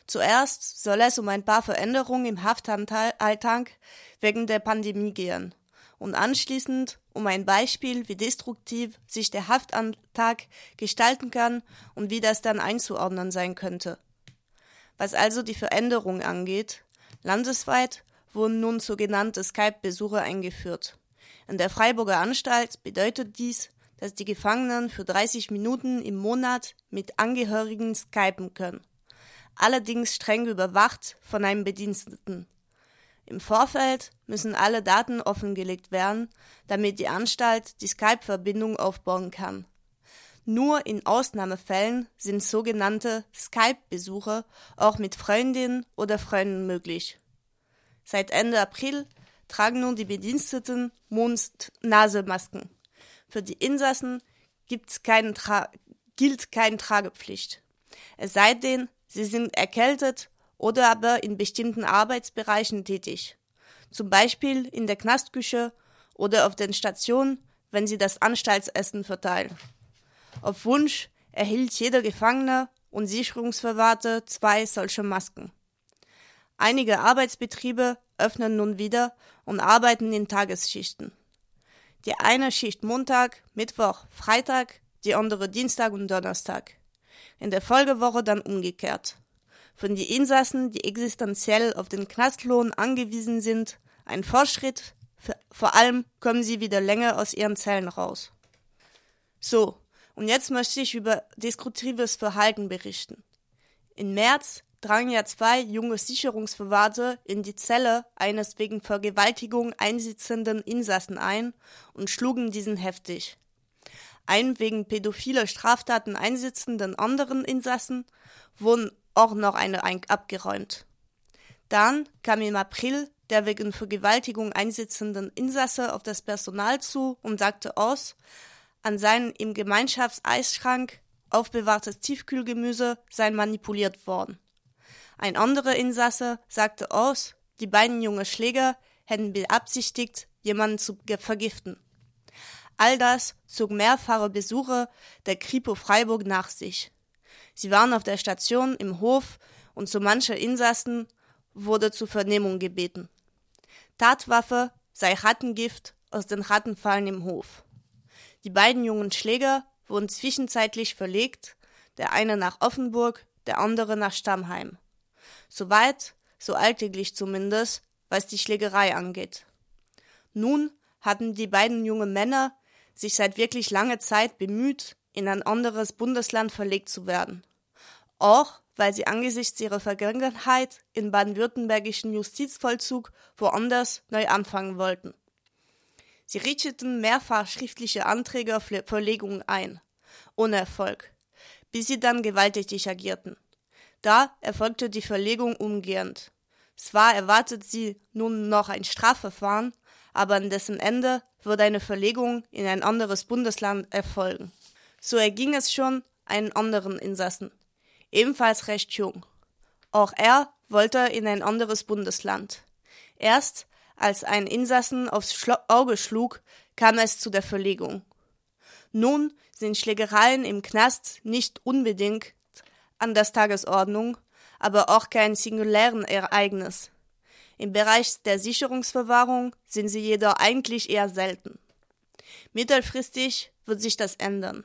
Zuerst soll es um ein paar Veränderungen im Haftalltag wegen der Pandemie gehen und anschließend um ein Beispiel, wie destruktiv sich der Haftalltag gestalten kann und wie das dann einzuordnen sein könnte. Was also die Veränderung angeht, landesweit wurden nun sogenannte Skype-Besuche eingeführt. In der Freiburger Anstalt bedeutet dies, dass die Gefangenen für 30 Minuten im Monat mit Angehörigen skypen können. Allerdings streng überwacht von einem Bediensteten. Im Vorfeld müssen alle Daten offengelegt werden, damit die Anstalt die Skype-Verbindung aufbauen kann. Nur in Ausnahmefällen sind sogenannte Skype-Besuche auch mit Freundinnen oder Freunden möglich. Seit Ende April tragen nun die Bediensteten Mund-Nasemasken. Für die Insassen gibt's keinen Tra gilt keine Tragepflicht. Es sei denn, sie sind erkältet oder aber in bestimmten Arbeitsbereichen tätig. Zum Beispiel in der Knastküche oder auf den Stationen, wenn sie das Anstaltsessen verteilen. Auf Wunsch erhielt jeder Gefangene und Sicherungsverwahrte zwei solche Masken. Einige Arbeitsbetriebe öffnen nun wieder und arbeiten in Tagesschichten. Die eine Schicht Montag, Mittwoch, Freitag, die andere Dienstag und Donnerstag. In der Folgewoche dann umgekehrt. Für die Insassen, die existenziell auf den Knastlohn angewiesen sind, ein Fortschritt, vor allem kommen sie wieder länger aus ihren Zellen raus. So, und jetzt möchte ich über destruktives Verhalten berichten. Im März drangen ja zwei junge Sicherungsverwahrte in die Zelle eines wegen Vergewaltigung einsitzenden Insassen ein und schlugen diesen heftig. Einen wegen pädophiler Straftaten einsitzenden anderen Insassen wurden auch noch eine abgeräumt. Dann kam im April der wegen Vergewaltigung einsitzenden Insasse auf das Personal zu und sagte aus, an seinem im Gemeinschaftseisschrank aufbewahrtes Tiefkühlgemüse sei manipuliert worden. Ein anderer Insasse sagte aus, die beiden junge Schläger hätten beabsichtigt, jemanden zu vergiften. All das zog mehrfache Besuche der Kripo Freiburg nach sich. Sie waren auf der Station im Hof und zu mancher Insassen wurde zur Vernehmung gebeten. Tatwaffe sei Rattengift aus den Rattenfallen im Hof. Die beiden jungen Schläger wurden zwischenzeitlich verlegt, der eine nach Offenburg, der andere nach Stammheim. Soweit, so alltäglich zumindest, was die Schlägerei angeht. Nun hatten die beiden jungen Männer sich seit wirklich langer Zeit bemüht, in ein anderes Bundesland verlegt zu werden. Auch weil sie angesichts ihrer Vergangenheit im baden-württembergischen Justizvollzug woanders neu anfangen wollten. Sie richteten mehrfach schriftliche Anträge auf Verlegung ein, ohne Erfolg, bis sie dann gewalttätig agierten. Da erfolgte die Verlegung umgehend. Zwar erwartet sie nun noch ein Strafverfahren, aber an dessen Ende wird eine Verlegung in ein anderes Bundesland erfolgen. So erging es schon einen anderen Insassen, ebenfalls recht jung. Auch er wollte in ein anderes Bundesland. Erst als ein Insassen aufs Schlo Auge schlug, kam es zu der Verlegung. Nun sind Schlägereien im Knast nicht unbedingt an der Tagesordnung, aber auch kein singulären Ereignis. Im Bereich der Sicherungsverwahrung sind sie jedoch eigentlich eher selten. Mittelfristig wird sich das ändern,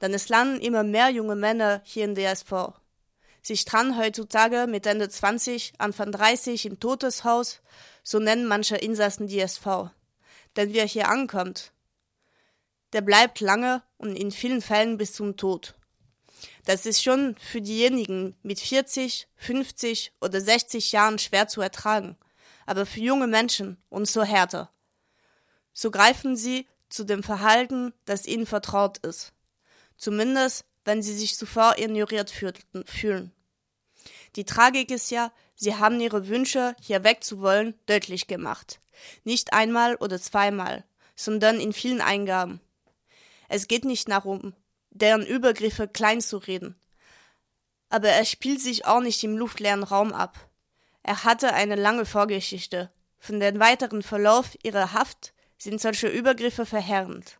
denn es landen immer mehr junge Männer hier in DSV. Sie stranden heutzutage mit Ende 20, Anfang 30 im Todeshaus, so nennen manche Insassen DSV. Denn wer hier ankommt, der bleibt lange und in vielen Fällen bis zum Tod. Das ist schon für diejenigen mit 40, 50 oder 60 Jahren schwer zu ertragen, aber für junge Menschen umso härter. So greifen sie zu dem Verhalten, das ihnen vertraut ist. Zumindest, wenn sie sich zuvor ignoriert fühlen. Die Tragik ist ja, sie haben ihre Wünsche, hier wegzuwollen, deutlich gemacht. Nicht einmal oder zweimal, sondern in vielen Eingaben. Es geht nicht darum, deren Übergriffe klein zu reden. Aber er spielt sich auch nicht im luftleeren Raum ab. Er hatte eine lange Vorgeschichte. Von dem weiteren Verlauf ihrer Haft sind solche Übergriffe verheerend.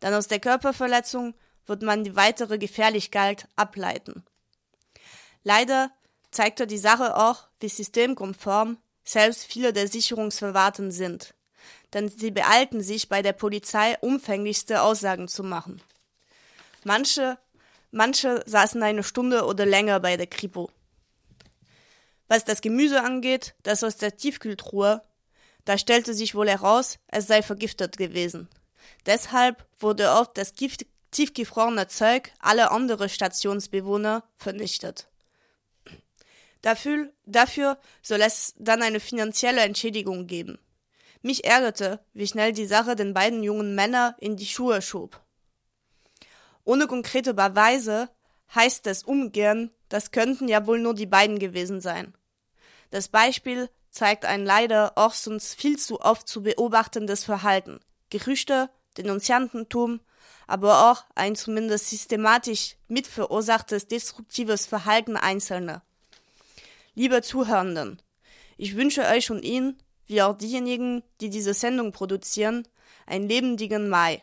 Dann aus der Körperverletzung wird man die weitere Gefährlichkeit ableiten. Leider zeigte die Sache auch, wie systemkonform selbst viele der Sicherungsverwahrten sind. Denn sie beeilten sich bei der Polizei umfänglichste Aussagen zu machen. Manche, manche saßen eine Stunde oder länger bei der Kripo. Was das Gemüse angeht, das aus der Tiefkühltruhe, da stellte sich wohl heraus, es sei vergiftet gewesen. Deshalb wurde oft das Gift, tiefgefrorene Zeug aller andere Stationsbewohner vernichtet. Dafür, dafür soll es dann eine finanzielle Entschädigung geben. Mich ärgerte, wie schnell die Sache den beiden jungen Männer in die Schuhe schob. Ohne konkrete Beweise heißt es umgehen, das könnten ja wohl nur die beiden gewesen sein. Das Beispiel zeigt ein leider auch sonst viel zu oft zu beobachtendes Verhalten, Gerüchte, Denunziantentum, aber auch ein zumindest systematisch mitverursachtes destruktives Verhalten Einzelner. Liebe Zuhörenden, ich wünsche euch und Ihnen, wie auch diejenigen, die diese Sendung produzieren, einen lebendigen Mai,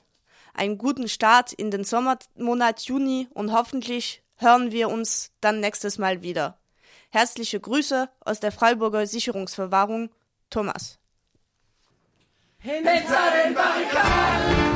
einen guten Start in den Sommermonat Juni und hoffentlich hören wir uns dann nächstes Mal wieder. Herzliche Grüße aus der Freiburger Sicherungsverwahrung, Thomas. Hinter den Barrikaden!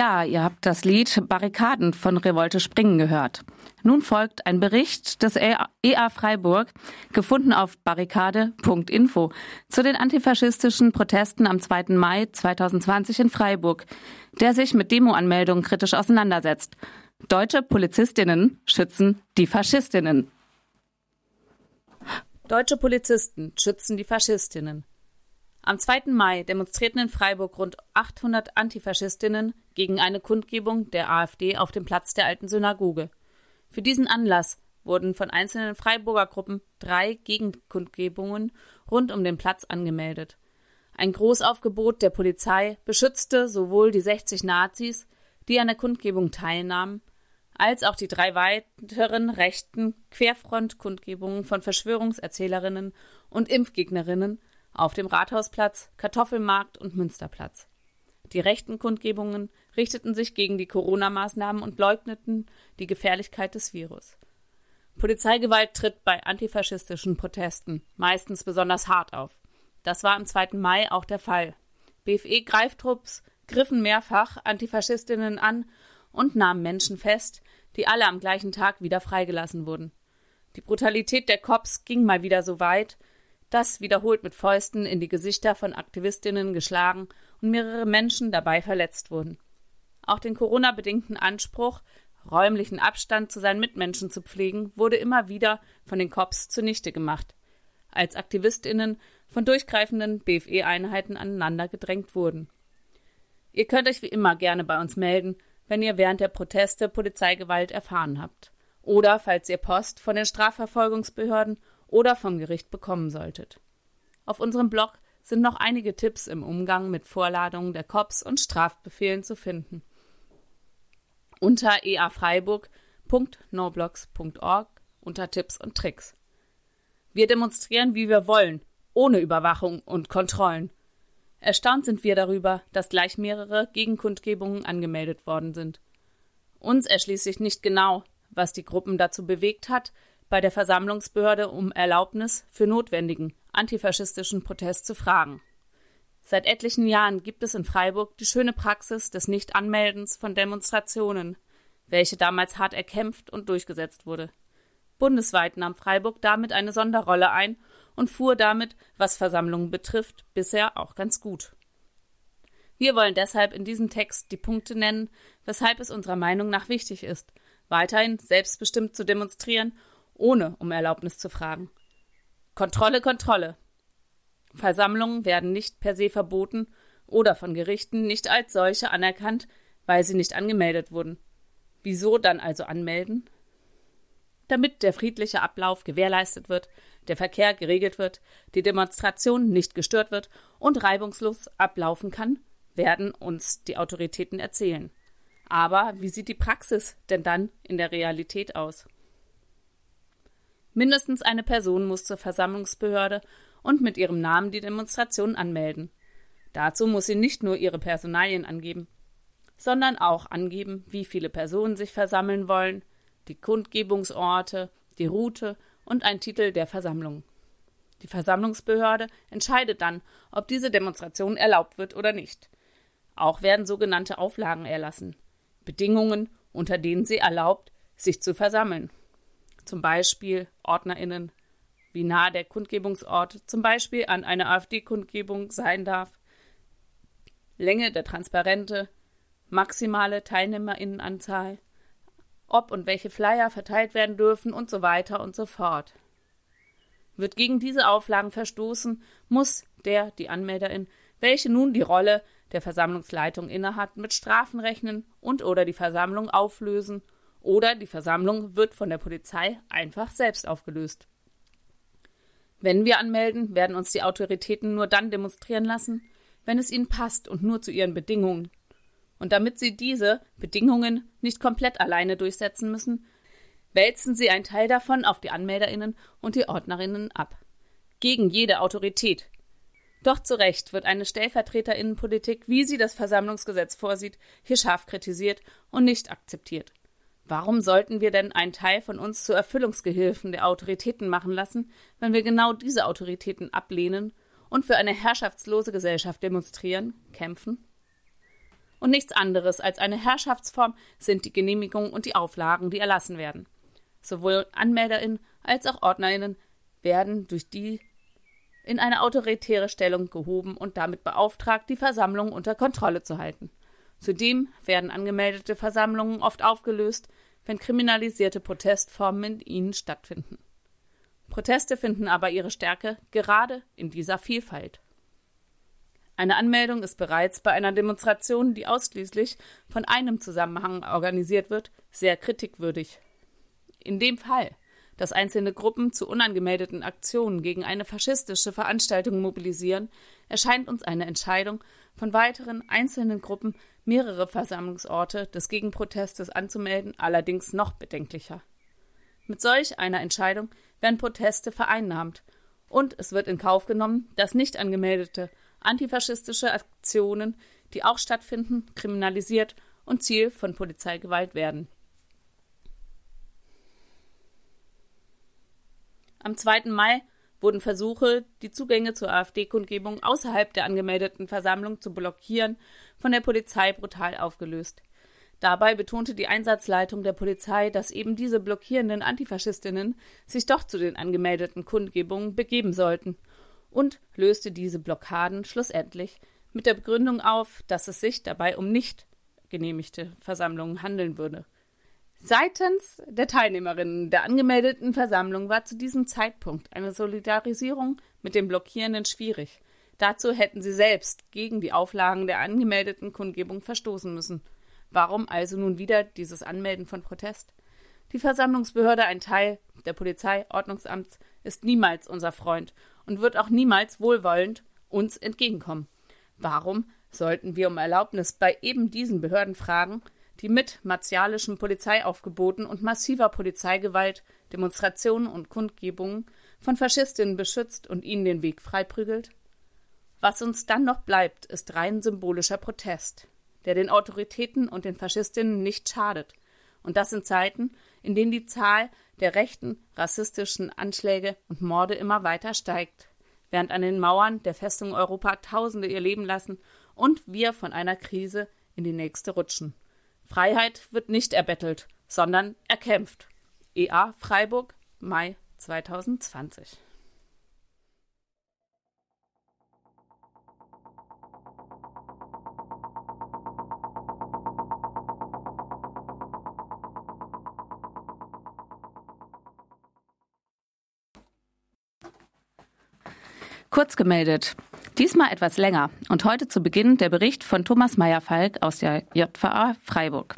Ja, ihr habt das Lied Barrikaden von Revolte Springen gehört. Nun folgt ein Bericht des EA Freiburg, gefunden auf barrikade.info, zu den antifaschistischen Protesten am 2. Mai 2020 in Freiburg, der sich mit Demoanmeldungen kritisch auseinandersetzt. Deutsche Polizistinnen schützen die Faschistinnen. Deutsche Polizisten schützen die Faschistinnen. Am 2. Mai demonstrierten in Freiburg rund 800 Antifaschistinnen gegen eine Kundgebung der AfD auf dem Platz der alten Synagoge. Für diesen Anlass wurden von einzelnen Freiburger Gruppen drei Gegenkundgebungen rund um den Platz angemeldet. Ein Großaufgebot der Polizei beschützte sowohl die 60 Nazis, die an der Kundgebung teilnahmen, als auch die drei weiteren rechten Querfront-Kundgebungen von Verschwörungserzählerinnen und Impfgegnerinnen auf dem Rathausplatz, Kartoffelmarkt und Münsterplatz. Die rechten Kundgebungen richteten sich gegen die Corona-Maßnahmen und leugneten die Gefährlichkeit des Virus. Polizeigewalt tritt bei antifaschistischen Protesten meistens besonders hart auf. Das war am 2. Mai auch der Fall. BFE-Greiftrupps griffen mehrfach Antifaschistinnen an und nahmen Menschen fest, die alle am gleichen Tag wieder freigelassen wurden. Die Brutalität der Cops ging mal wieder so weit, dass wiederholt mit Fäusten in die Gesichter von Aktivistinnen geschlagen und mehrere Menschen dabei verletzt wurden. Auch den Corona-bedingten Anspruch, räumlichen Abstand zu seinen Mitmenschen zu pflegen, wurde immer wieder von den Cops zunichte gemacht, als Aktivistinnen von durchgreifenden BFE-Einheiten aneinander gedrängt wurden. Ihr könnt euch wie immer gerne bei uns melden, wenn ihr während der Proteste Polizeigewalt erfahren habt. Oder falls ihr Post von den Strafverfolgungsbehörden oder vom Gericht bekommen solltet. Auf unserem Blog sind noch einige Tipps im Umgang mit Vorladungen der Cops und Strafbefehlen zu finden. Unter eafreiburg.noblogs.org unter Tipps und Tricks. Wir demonstrieren, wie wir wollen, ohne Überwachung und Kontrollen. Erstaunt sind wir darüber, dass gleich mehrere Gegenkundgebungen angemeldet worden sind. Uns erschließt sich nicht genau, was die Gruppen dazu bewegt hat, bei der Versammlungsbehörde um Erlaubnis für notwendigen antifaschistischen Protest zu fragen. Seit etlichen Jahren gibt es in Freiburg die schöne Praxis des Nichtanmeldens von Demonstrationen, welche damals hart erkämpft und durchgesetzt wurde. Bundesweit nahm Freiburg damit eine Sonderrolle ein und fuhr damit, was Versammlungen betrifft, bisher auch ganz gut. Wir wollen deshalb in diesem Text die Punkte nennen, weshalb es unserer Meinung nach wichtig ist, weiterhin selbstbestimmt zu demonstrieren ohne um Erlaubnis zu fragen. Kontrolle, Kontrolle. Versammlungen werden nicht per se verboten oder von Gerichten nicht als solche anerkannt, weil sie nicht angemeldet wurden. Wieso dann also anmelden? Damit der friedliche Ablauf gewährleistet wird, der Verkehr geregelt wird, die Demonstration nicht gestört wird und reibungslos ablaufen kann, werden uns die Autoritäten erzählen. Aber wie sieht die Praxis denn dann in der Realität aus? Mindestens eine Person muss zur Versammlungsbehörde und mit ihrem Namen die Demonstration anmelden. Dazu muss sie nicht nur ihre Personalien angeben, sondern auch angeben, wie viele Personen sich versammeln wollen, die Kundgebungsorte, die Route und ein Titel der Versammlung. Die Versammlungsbehörde entscheidet dann, ob diese Demonstration erlaubt wird oder nicht. Auch werden sogenannte Auflagen erlassen, Bedingungen, unter denen sie erlaubt, sich zu versammeln zum Beispiel OrdnerInnen, wie nah der Kundgebungsort zum Beispiel an einer AfD-Kundgebung sein darf, Länge der Transparente, maximale TeilnehmerInnenanzahl, ob und welche Flyer verteilt werden dürfen und so weiter und so fort. Wird gegen diese Auflagen verstoßen, muss der, die Anmelderin, welche nun die Rolle der Versammlungsleitung innehat, mit Strafen rechnen und oder die Versammlung auflösen oder die Versammlung wird von der Polizei einfach selbst aufgelöst. Wenn wir anmelden, werden uns die Autoritäten nur dann demonstrieren lassen, wenn es ihnen passt und nur zu ihren Bedingungen. Und damit sie diese Bedingungen nicht komplett alleine durchsetzen müssen, wälzen sie einen Teil davon auf die Anmelderinnen und die Ordnerinnen ab. Gegen jede Autorität. Doch zu Recht wird eine Stellvertreterinnenpolitik, wie sie das Versammlungsgesetz vorsieht, hier scharf kritisiert und nicht akzeptiert. Warum sollten wir denn einen Teil von uns zu Erfüllungsgehilfen der Autoritäten machen lassen, wenn wir genau diese Autoritäten ablehnen und für eine herrschaftslose Gesellschaft demonstrieren, kämpfen? Und nichts anderes als eine Herrschaftsform sind die Genehmigungen und die Auflagen, die erlassen werden. Sowohl AnmelderInnen als auch OrdnerInnen werden durch die in eine autoritäre Stellung gehoben und damit beauftragt, die Versammlung unter Kontrolle zu halten. Zudem werden angemeldete Versammlungen oft aufgelöst, wenn kriminalisierte Protestformen in ihnen stattfinden. Proteste finden aber ihre Stärke gerade in dieser Vielfalt. Eine Anmeldung ist bereits bei einer Demonstration, die ausschließlich von einem Zusammenhang organisiert wird, sehr kritikwürdig. In dem Fall, dass einzelne Gruppen zu unangemeldeten Aktionen gegen eine faschistische Veranstaltung mobilisieren, erscheint uns eine Entscheidung von weiteren einzelnen Gruppen mehrere Versammlungsorte des Gegenprotestes anzumelden allerdings noch bedenklicher. Mit solch einer Entscheidung werden Proteste vereinnahmt und es wird in Kauf genommen, dass nicht angemeldete antifaschistische Aktionen, die auch stattfinden, kriminalisiert und Ziel von Polizeigewalt werden. Am 2. Mai wurden Versuche, die Zugänge zur AfD-Kundgebung außerhalb der angemeldeten Versammlung zu blockieren, von der Polizei brutal aufgelöst. Dabei betonte die Einsatzleitung der Polizei, dass eben diese blockierenden Antifaschistinnen sich doch zu den angemeldeten Kundgebungen begeben sollten und löste diese Blockaden schlussendlich mit der Begründung auf, dass es sich dabei um nicht genehmigte Versammlungen handeln würde. Seitens der Teilnehmerinnen der angemeldeten Versammlung war zu diesem Zeitpunkt eine Solidarisierung mit den Blockierenden schwierig. Dazu hätten sie selbst gegen die Auflagen der angemeldeten Kundgebung verstoßen müssen. Warum also nun wieder dieses Anmelden von Protest? Die Versammlungsbehörde, ein Teil der Polizeiordnungsamts, ist niemals unser Freund und wird auch niemals wohlwollend uns entgegenkommen. Warum sollten wir um Erlaubnis bei eben diesen Behörden fragen, die mit martialischem Polizeiaufgeboten und massiver Polizeigewalt Demonstrationen und Kundgebungen von Faschistinnen beschützt und ihnen den Weg freiprügelt? Was uns dann noch bleibt, ist rein symbolischer Protest, der den Autoritäten und den Faschistinnen nicht schadet. Und das in Zeiten, in denen die Zahl der rechten, rassistischen Anschläge und Morde immer weiter steigt, während an den Mauern der Festung Europa Tausende ihr Leben lassen und wir von einer Krise in die nächste rutschen. Freiheit wird nicht erbettelt, sondern erkämpft. EA Freiburg, Mai 2020. Kurz gemeldet. Diesmal etwas länger und heute zu Beginn der Bericht von Thomas Meyer-Falk aus der JVA Freiburg.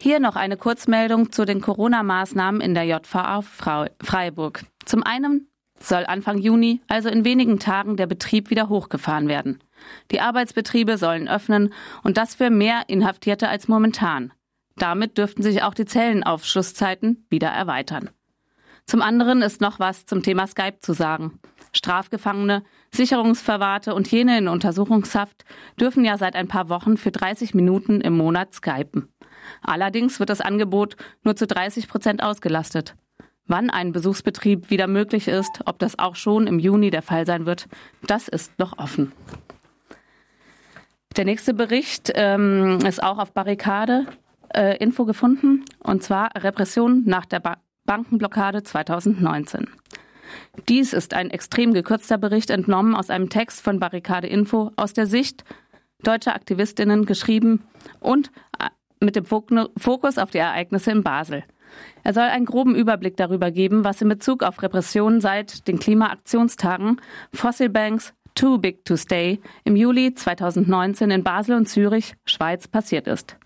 Hier noch eine Kurzmeldung zu den Corona-Maßnahmen in der JVA Freiburg. Zum einen soll Anfang Juni, also in wenigen Tagen, der Betrieb wieder hochgefahren werden. Die Arbeitsbetriebe sollen öffnen und das für mehr Inhaftierte als momentan. Damit dürften sich auch die Zellenaufschlusszeiten wieder erweitern. Zum anderen ist noch was zum Thema Skype zu sagen. Strafgefangene, Sicherungsverwahrte und jene in Untersuchungshaft dürfen ja seit ein paar Wochen für 30 Minuten im Monat skypen. Allerdings wird das Angebot nur zu 30 Prozent ausgelastet. Wann ein Besuchsbetrieb wieder möglich ist, ob das auch schon im Juni der Fall sein wird, das ist noch offen. Der nächste Bericht ähm, ist auch auf Barrikade äh, Info gefunden, und zwar Repression nach der ba Bankenblockade 2019. Dies ist ein extrem gekürzter Bericht entnommen aus einem Text von Barrikade Info aus der Sicht deutscher Aktivistinnen geschrieben und äh, mit dem Fokus auf die Ereignisse in Basel. Er soll einen groben Überblick darüber geben, was in Bezug auf Repressionen seit den Klimaaktionstagen Fossil Banks Too Big to Stay im Juli 2019 in Basel und Zürich, Schweiz, passiert ist.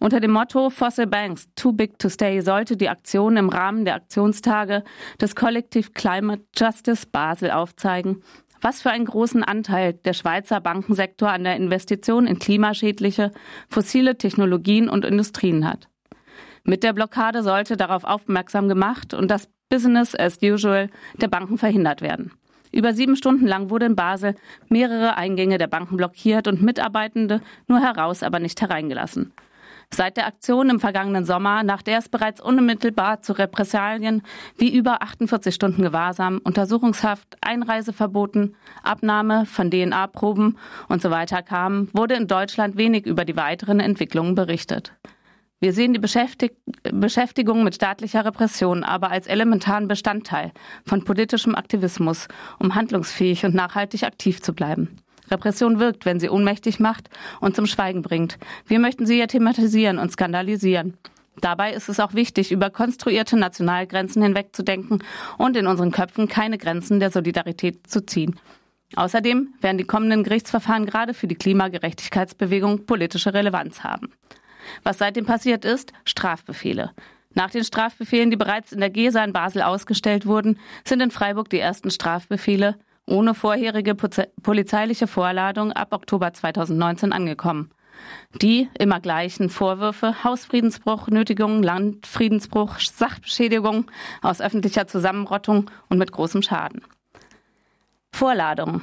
Unter dem Motto Fossil Banks Too Big to Stay sollte die Aktion im Rahmen der Aktionstage des Collective Climate Justice Basel aufzeigen, was für einen großen Anteil der Schweizer Bankensektor an der Investition in klimaschädliche, fossile Technologien und Industrien hat. Mit der Blockade sollte darauf aufmerksam gemacht und das Business as usual der Banken verhindert werden. Über sieben Stunden lang wurde in Basel mehrere Eingänge der Banken blockiert und Mitarbeitende nur heraus, aber nicht hereingelassen. Seit der Aktion im vergangenen Sommer, nach der es bereits unmittelbar zu Repressalien wie über 48 Stunden Gewahrsam, Untersuchungshaft, Einreiseverboten, Abnahme von DNA-Proben und so weiter kam, wurde in Deutschland wenig über die weiteren Entwicklungen berichtet. Wir sehen die Beschäftig Beschäftigung mit staatlicher Repression aber als elementaren Bestandteil von politischem Aktivismus, um handlungsfähig und nachhaltig aktiv zu bleiben. Repression wirkt, wenn sie ohnmächtig macht und zum Schweigen bringt. Wir möchten sie ja thematisieren und skandalisieren. Dabei ist es auch wichtig, über konstruierte Nationalgrenzen hinwegzudenken und in unseren Köpfen keine Grenzen der Solidarität zu ziehen. Außerdem werden die kommenden Gerichtsverfahren gerade für die Klimagerechtigkeitsbewegung politische Relevanz haben. Was seitdem passiert ist, Strafbefehle. Nach den Strafbefehlen, die bereits in der GESA in Basel ausgestellt wurden, sind in Freiburg die ersten Strafbefehle ohne vorherige polizeiliche Vorladung ab Oktober 2019 angekommen. Die immer gleichen Vorwürfe Hausfriedensbruch, Nötigung, Landfriedensbruch, Sachbeschädigung aus öffentlicher Zusammenrottung und mit großem Schaden. Vorladung.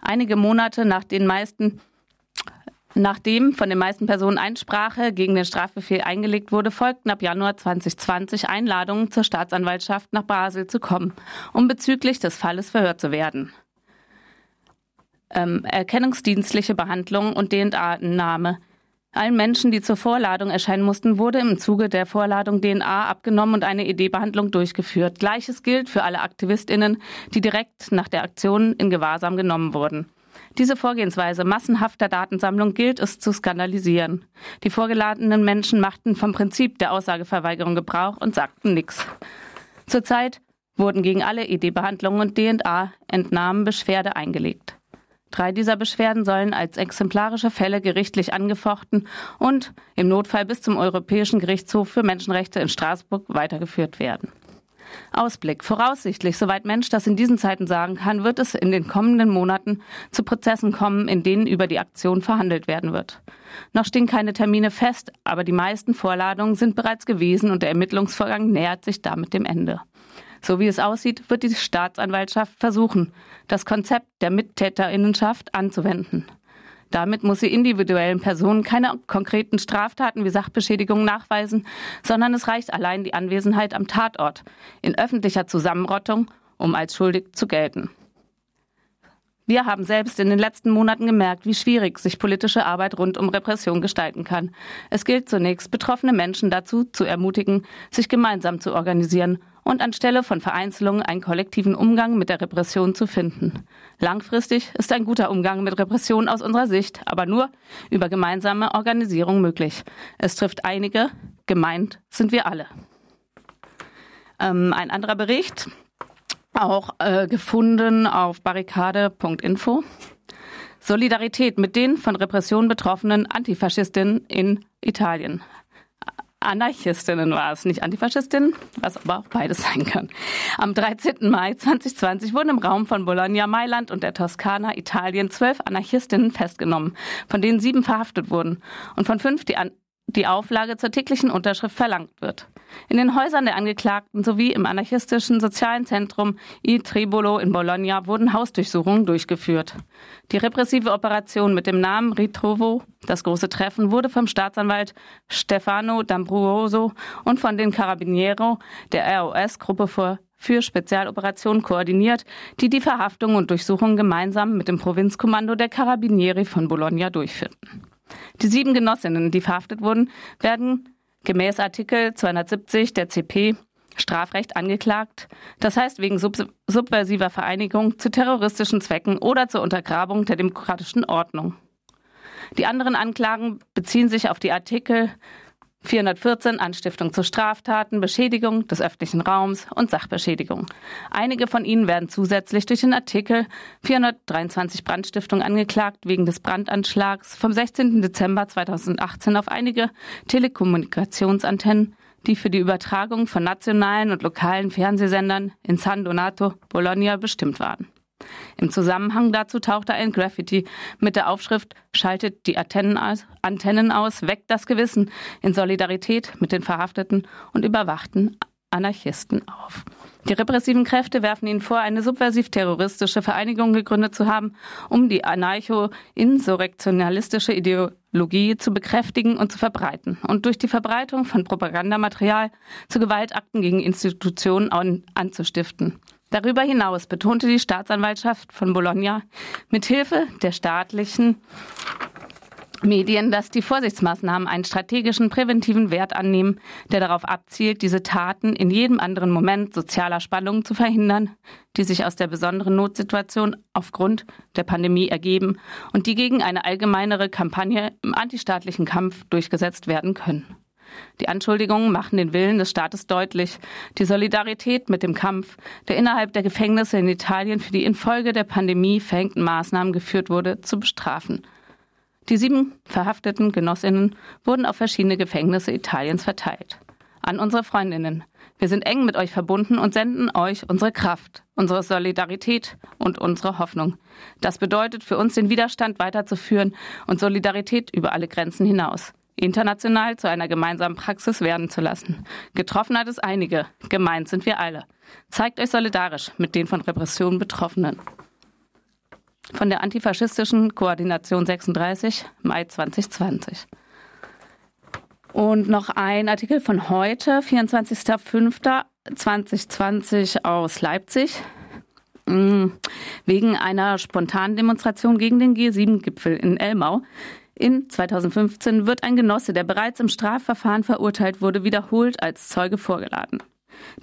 Einige Monate nach den meisten Nachdem von den meisten Personen Einsprache gegen den Strafbefehl eingelegt wurde, folgten ab Januar 2020 Einladungen zur Staatsanwaltschaft nach Basel zu kommen, um bezüglich des Falles verhört zu werden. Ähm, erkennungsdienstliche Behandlung und DNA-Nahme. Allen Menschen, die zur Vorladung erscheinen mussten, wurde im Zuge der Vorladung DNA abgenommen und eine ED-Behandlung durchgeführt. Gleiches gilt für alle AktivistInnen, die direkt nach der Aktion in Gewahrsam genommen wurden. Diese Vorgehensweise massenhafter Datensammlung gilt es zu skandalisieren. Die vorgeladenen Menschen machten vom Prinzip der Aussageverweigerung Gebrauch und sagten nichts. Zurzeit wurden gegen alle ED-Behandlungen und DNA-Entnahmen Beschwerde eingelegt. Drei dieser Beschwerden sollen als exemplarische Fälle gerichtlich angefochten und im Notfall bis zum Europäischen Gerichtshof für Menschenrechte in Straßburg weitergeführt werden. Ausblick. Voraussichtlich, soweit Mensch das in diesen Zeiten sagen kann, wird es in den kommenden Monaten zu Prozessen kommen, in denen über die Aktion verhandelt werden wird. Noch stehen keine Termine fest, aber die meisten Vorladungen sind bereits gewesen und der Ermittlungsvorgang nähert sich damit dem Ende. So wie es aussieht, wird die Staatsanwaltschaft versuchen, das Konzept der Mittäterinnenschaft anzuwenden. Damit muss sie individuellen Personen keine konkreten Straftaten wie Sachbeschädigung nachweisen, sondern es reicht allein die Anwesenheit am Tatort in öffentlicher Zusammenrottung, um als schuldig zu gelten. Wir haben selbst in den letzten Monaten gemerkt, wie schwierig sich politische Arbeit rund um Repression gestalten kann. Es gilt zunächst, betroffene Menschen dazu zu ermutigen, sich gemeinsam zu organisieren und anstelle von Vereinzelungen einen kollektiven Umgang mit der Repression zu finden. Langfristig ist ein guter Umgang mit Repression aus unserer Sicht aber nur über gemeinsame Organisierung möglich. Es trifft einige, gemeint sind wir alle. Ähm, ein anderer Bericht, auch äh, gefunden auf barrikade.info. Solidarität mit den von Repression betroffenen Antifaschistinnen in Italien. Anarchistinnen war es, nicht Antifaschistinnen, was aber auch beides sein kann. Am 13. Mai 2020 wurden im Raum von Bologna, Mailand und der Toskana, Italien, zwölf Anarchistinnen festgenommen, von denen sieben verhaftet wurden und von fünf die An die Auflage zur täglichen Unterschrift verlangt wird. In den Häusern der Angeklagten sowie im anarchistischen sozialen Zentrum I Tribolo in Bologna wurden Hausdurchsuchungen durchgeführt. Die repressive Operation mit dem Namen Ritrovo, das große Treffen, wurde vom Staatsanwalt Stefano D'Ambruoso und von den Carabiniero der ROS-Gruppe für für Spezialoperationen koordiniert, die die Verhaftung und Durchsuchung gemeinsam mit dem Provinzkommando der Carabinieri von Bologna durchführten. Die sieben Genossinnen, die verhaftet wurden, werden gemäß Artikel 270 der CP Strafrecht angeklagt, das heißt wegen sub subversiver Vereinigung zu terroristischen Zwecken oder zur Untergrabung der demokratischen Ordnung. Die anderen Anklagen beziehen sich auf die Artikel 414 Anstiftung zu Straftaten, Beschädigung des öffentlichen Raums und Sachbeschädigung. Einige von ihnen werden zusätzlich durch den Artikel 423 Brandstiftung angeklagt wegen des Brandanschlags vom 16. Dezember 2018 auf einige Telekommunikationsantennen, die für die Übertragung von nationalen und lokalen Fernsehsendern in San Donato, Bologna bestimmt waren. Im Zusammenhang dazu tauchte ein Graffiti mit der Aufschrift Schaltet die Antennen aus, Antennen aus, weckt das Gewissen in Solidarität mit den Verhafteten und Überwachten Anarchisten auf. Die repressiven Kräfte werfen ihnen vor, eine subversiv-terroristische Vereinigung gegründet zu haben, um die anarcho-insurrektionalistische Ideologie zu bekräftigen und zu verbreiten und durch die Verbreitung von Propagandamaterial zu Gewaltakten gegen Institutionen an, anzustiften. Darüber hinaus betonte die Staatsanwaltschaft von Bologna mit Hilfe der staatlichen Medien, dass die Vorsichtsmaßnahmen einen strategischen präventiven Wert annehmen, der darauf abzielt, diese Taten in jedem anderen Moment sozialer Spannungen zu verhindern, die sich aus der besonderen Notsituation aufgrund der Pandemie ergeben und die gegen eine allgemeinere Kampagne im antistaatlichen Kampf durchgesetzt werden können. Die Anschuldigungen machen den Willen des Staates deutlich, die Solidarität mit dem Kampf, der innerhalb der Gefängnisse in Italien für die infolge der Pandemie verhängten Maßnahmen geführt wurde, zu bestrafen. Die sieben verhafteten Genossinnen wurden auf verschiedene Gefängnisse Italiens verteilt. An unsere Freundinnen. Wir sind eng mit euch verbunden und senden euch unsere Kraft, unsere Solidarität und unsere Hoffnung. Das bedeutet für uns den Widerstand weiterzuführen und Solidarität über alle Grenzen hinaus international zu einer gemeinsamen Praxis werden zu lassen. Getroffen hat es einige, gemeint sind wir alle. Zeigt euch solidarisch mit den von Repressionen Betroffenen. Von der antifaschistischen Koordination 36, Mai 2020. Und noch ein Artikel von heute, 24.05.2020 aus Leipzig. Mm, wegen einer spontanen Demonstration gegen den G7-Gipfel in Elmau in 2015 wird ein Genosse, der bereits im Strafverfahren verurteilt wurde, wiederholt als Zeuge vorgeladen.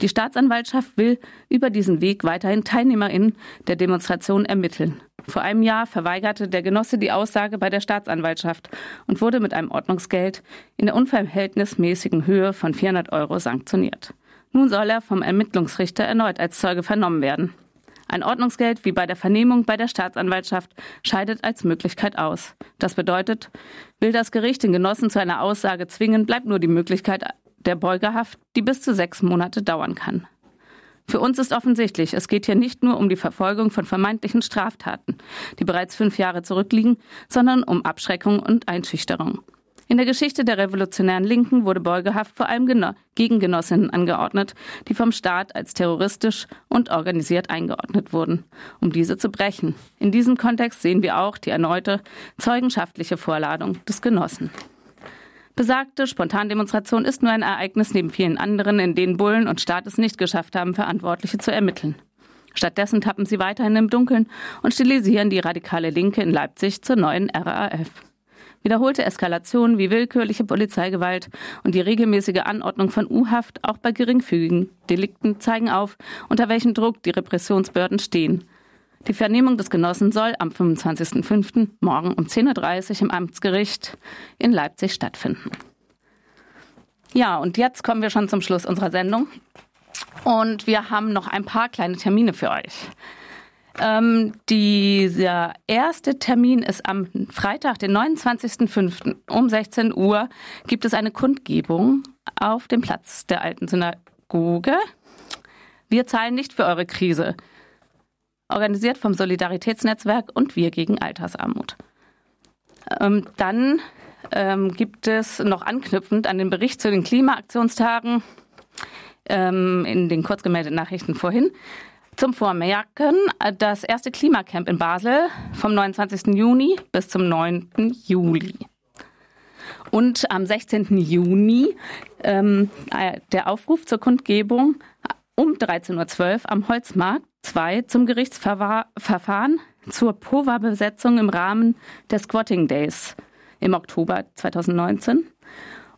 Die Staatsanwaltschaft will über diesen Weg weiterhin TeilnehmerInnen der Demonstration ermitteln. Vor einem Jahr verweigerte der Genosse die Aussage bei der Staatsanwaltschaft und wurde mit einem Ordnungsgeld in der unverhältnismäßigen Höhe von 400 Euro sanktioniert. Nun soll er vom Ermittlungsrichter erneut als Zeuge vernommen werden. Ein Ordnungsgeld wie bei der Vernehmung bei der Staatsanwaltschaft scheidet als Möglichkeit aus. Das bedeutet, will das Gericht den Genossen zu einer Aussage zwingen, bleibt nur die Möglichkeit der Beugehaft, die bis zu sechs Monate dauern kann. Für uns ist offensichtlich, es geht hier nicht nur um die Verfolgung von vermeintlichen Straftaten, die bereits fünf Jahre zurückliegen, sondern um Abschreckung und Einschüchterung. In der Geschichte der revolutionären Linken wurde Beugehaft vor allem gegen Genossinnen angeordnet, die vom Staat als terroristisch und organisiert eingeordnet wurden, um diese zu brechen. In diesem Kontext sehen wir auch die erneute zeugenschaftliche Vorladung des Genossen. Besagte Spontandemonstration ist nur ein Ereignis neben vielen anderen, in denen Bullen und Staat es nicht geschafft haben, Verantwortliche zu ermitteln. Stattdessen tappen sie weiterhin im Dunkeln und stilisieren die radikale Linke in Leipzig zur neuen RAF. Wiederholte Eskalationen wie willkürliche Polizeigewalt und die regelmäßige Anordnung von U-Haft auch bei geringfügigen Delikten zeigen auf, unter welchem Druck die Repressionsbehörden stehen. Die Vernehmung des Genossen soll am 25.05. morgen um 10.30 Uhr im Amtsgericht in Leipzig stattfinden. Ja, und jetzt kommen wir schon zum Schluss unserer Sendung. Und wir haben noch ein paar kleine Termine für euch. Ähm, dieser erste Termin ist am Freitag, den 29.05. um 16 Uhr gibt es eine Kundgebung auf dem Platz der alten Synagoge. Wir zahlen nicht für eure Krise. Organisiert vom Solidaritätsnetzwerk und wir gegen Altersarmut. Ähm, dann ähm, gibt es noch anknüpfend an den Bericht zu den Klimaaktionstagen ähm, in den kurzgemeldeten Nachrichten vorhin zum Vormerken das erste Klimacamp in Basel vom 29. Juni bis zum 9. Juli. Und am 16. Juni ähm, äh, der Aufruf zur Kundgebung um 13.12 Uhr am Holzmarkt 2 zum Gerichtsverfahren zur POVA-Besetzung im Rahmen der Squatting Days im Oktober 2019.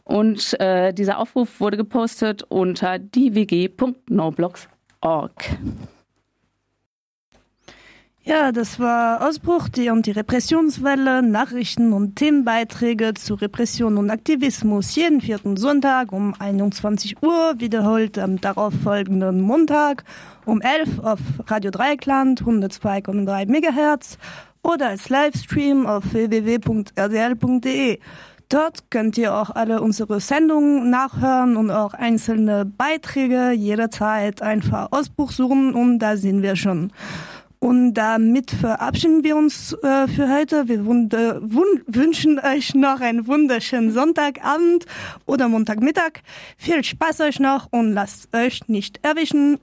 Und äh, dieser Aufruf wurde gepostet unter diewg.noblogs.org. Ja, das war Ausbruch die Antirepressionswelle, Nachrichten und Themenbeiträge zu Repression und Aktivismus jeden vierten Sonntag um 21 Uhr, wiederholt am darauffolgenden Montag um 11 auf Radio Dreikland 102,3 MHz oder als Livestream auf www.rdl.de. Dort könnt ihr auch alle unsere Sendungen nachhören und auch einzelne Beiträge jederzeit einfach Ausbruch suchen und da sind wir schon. Und damit verabschieden wir uns äh, für heute. Wir wünschen euch noch einen wunderschönen Sonntagabend oder Montagmittag. Viel Spaß euch noch und lasst euch nicht erwischen.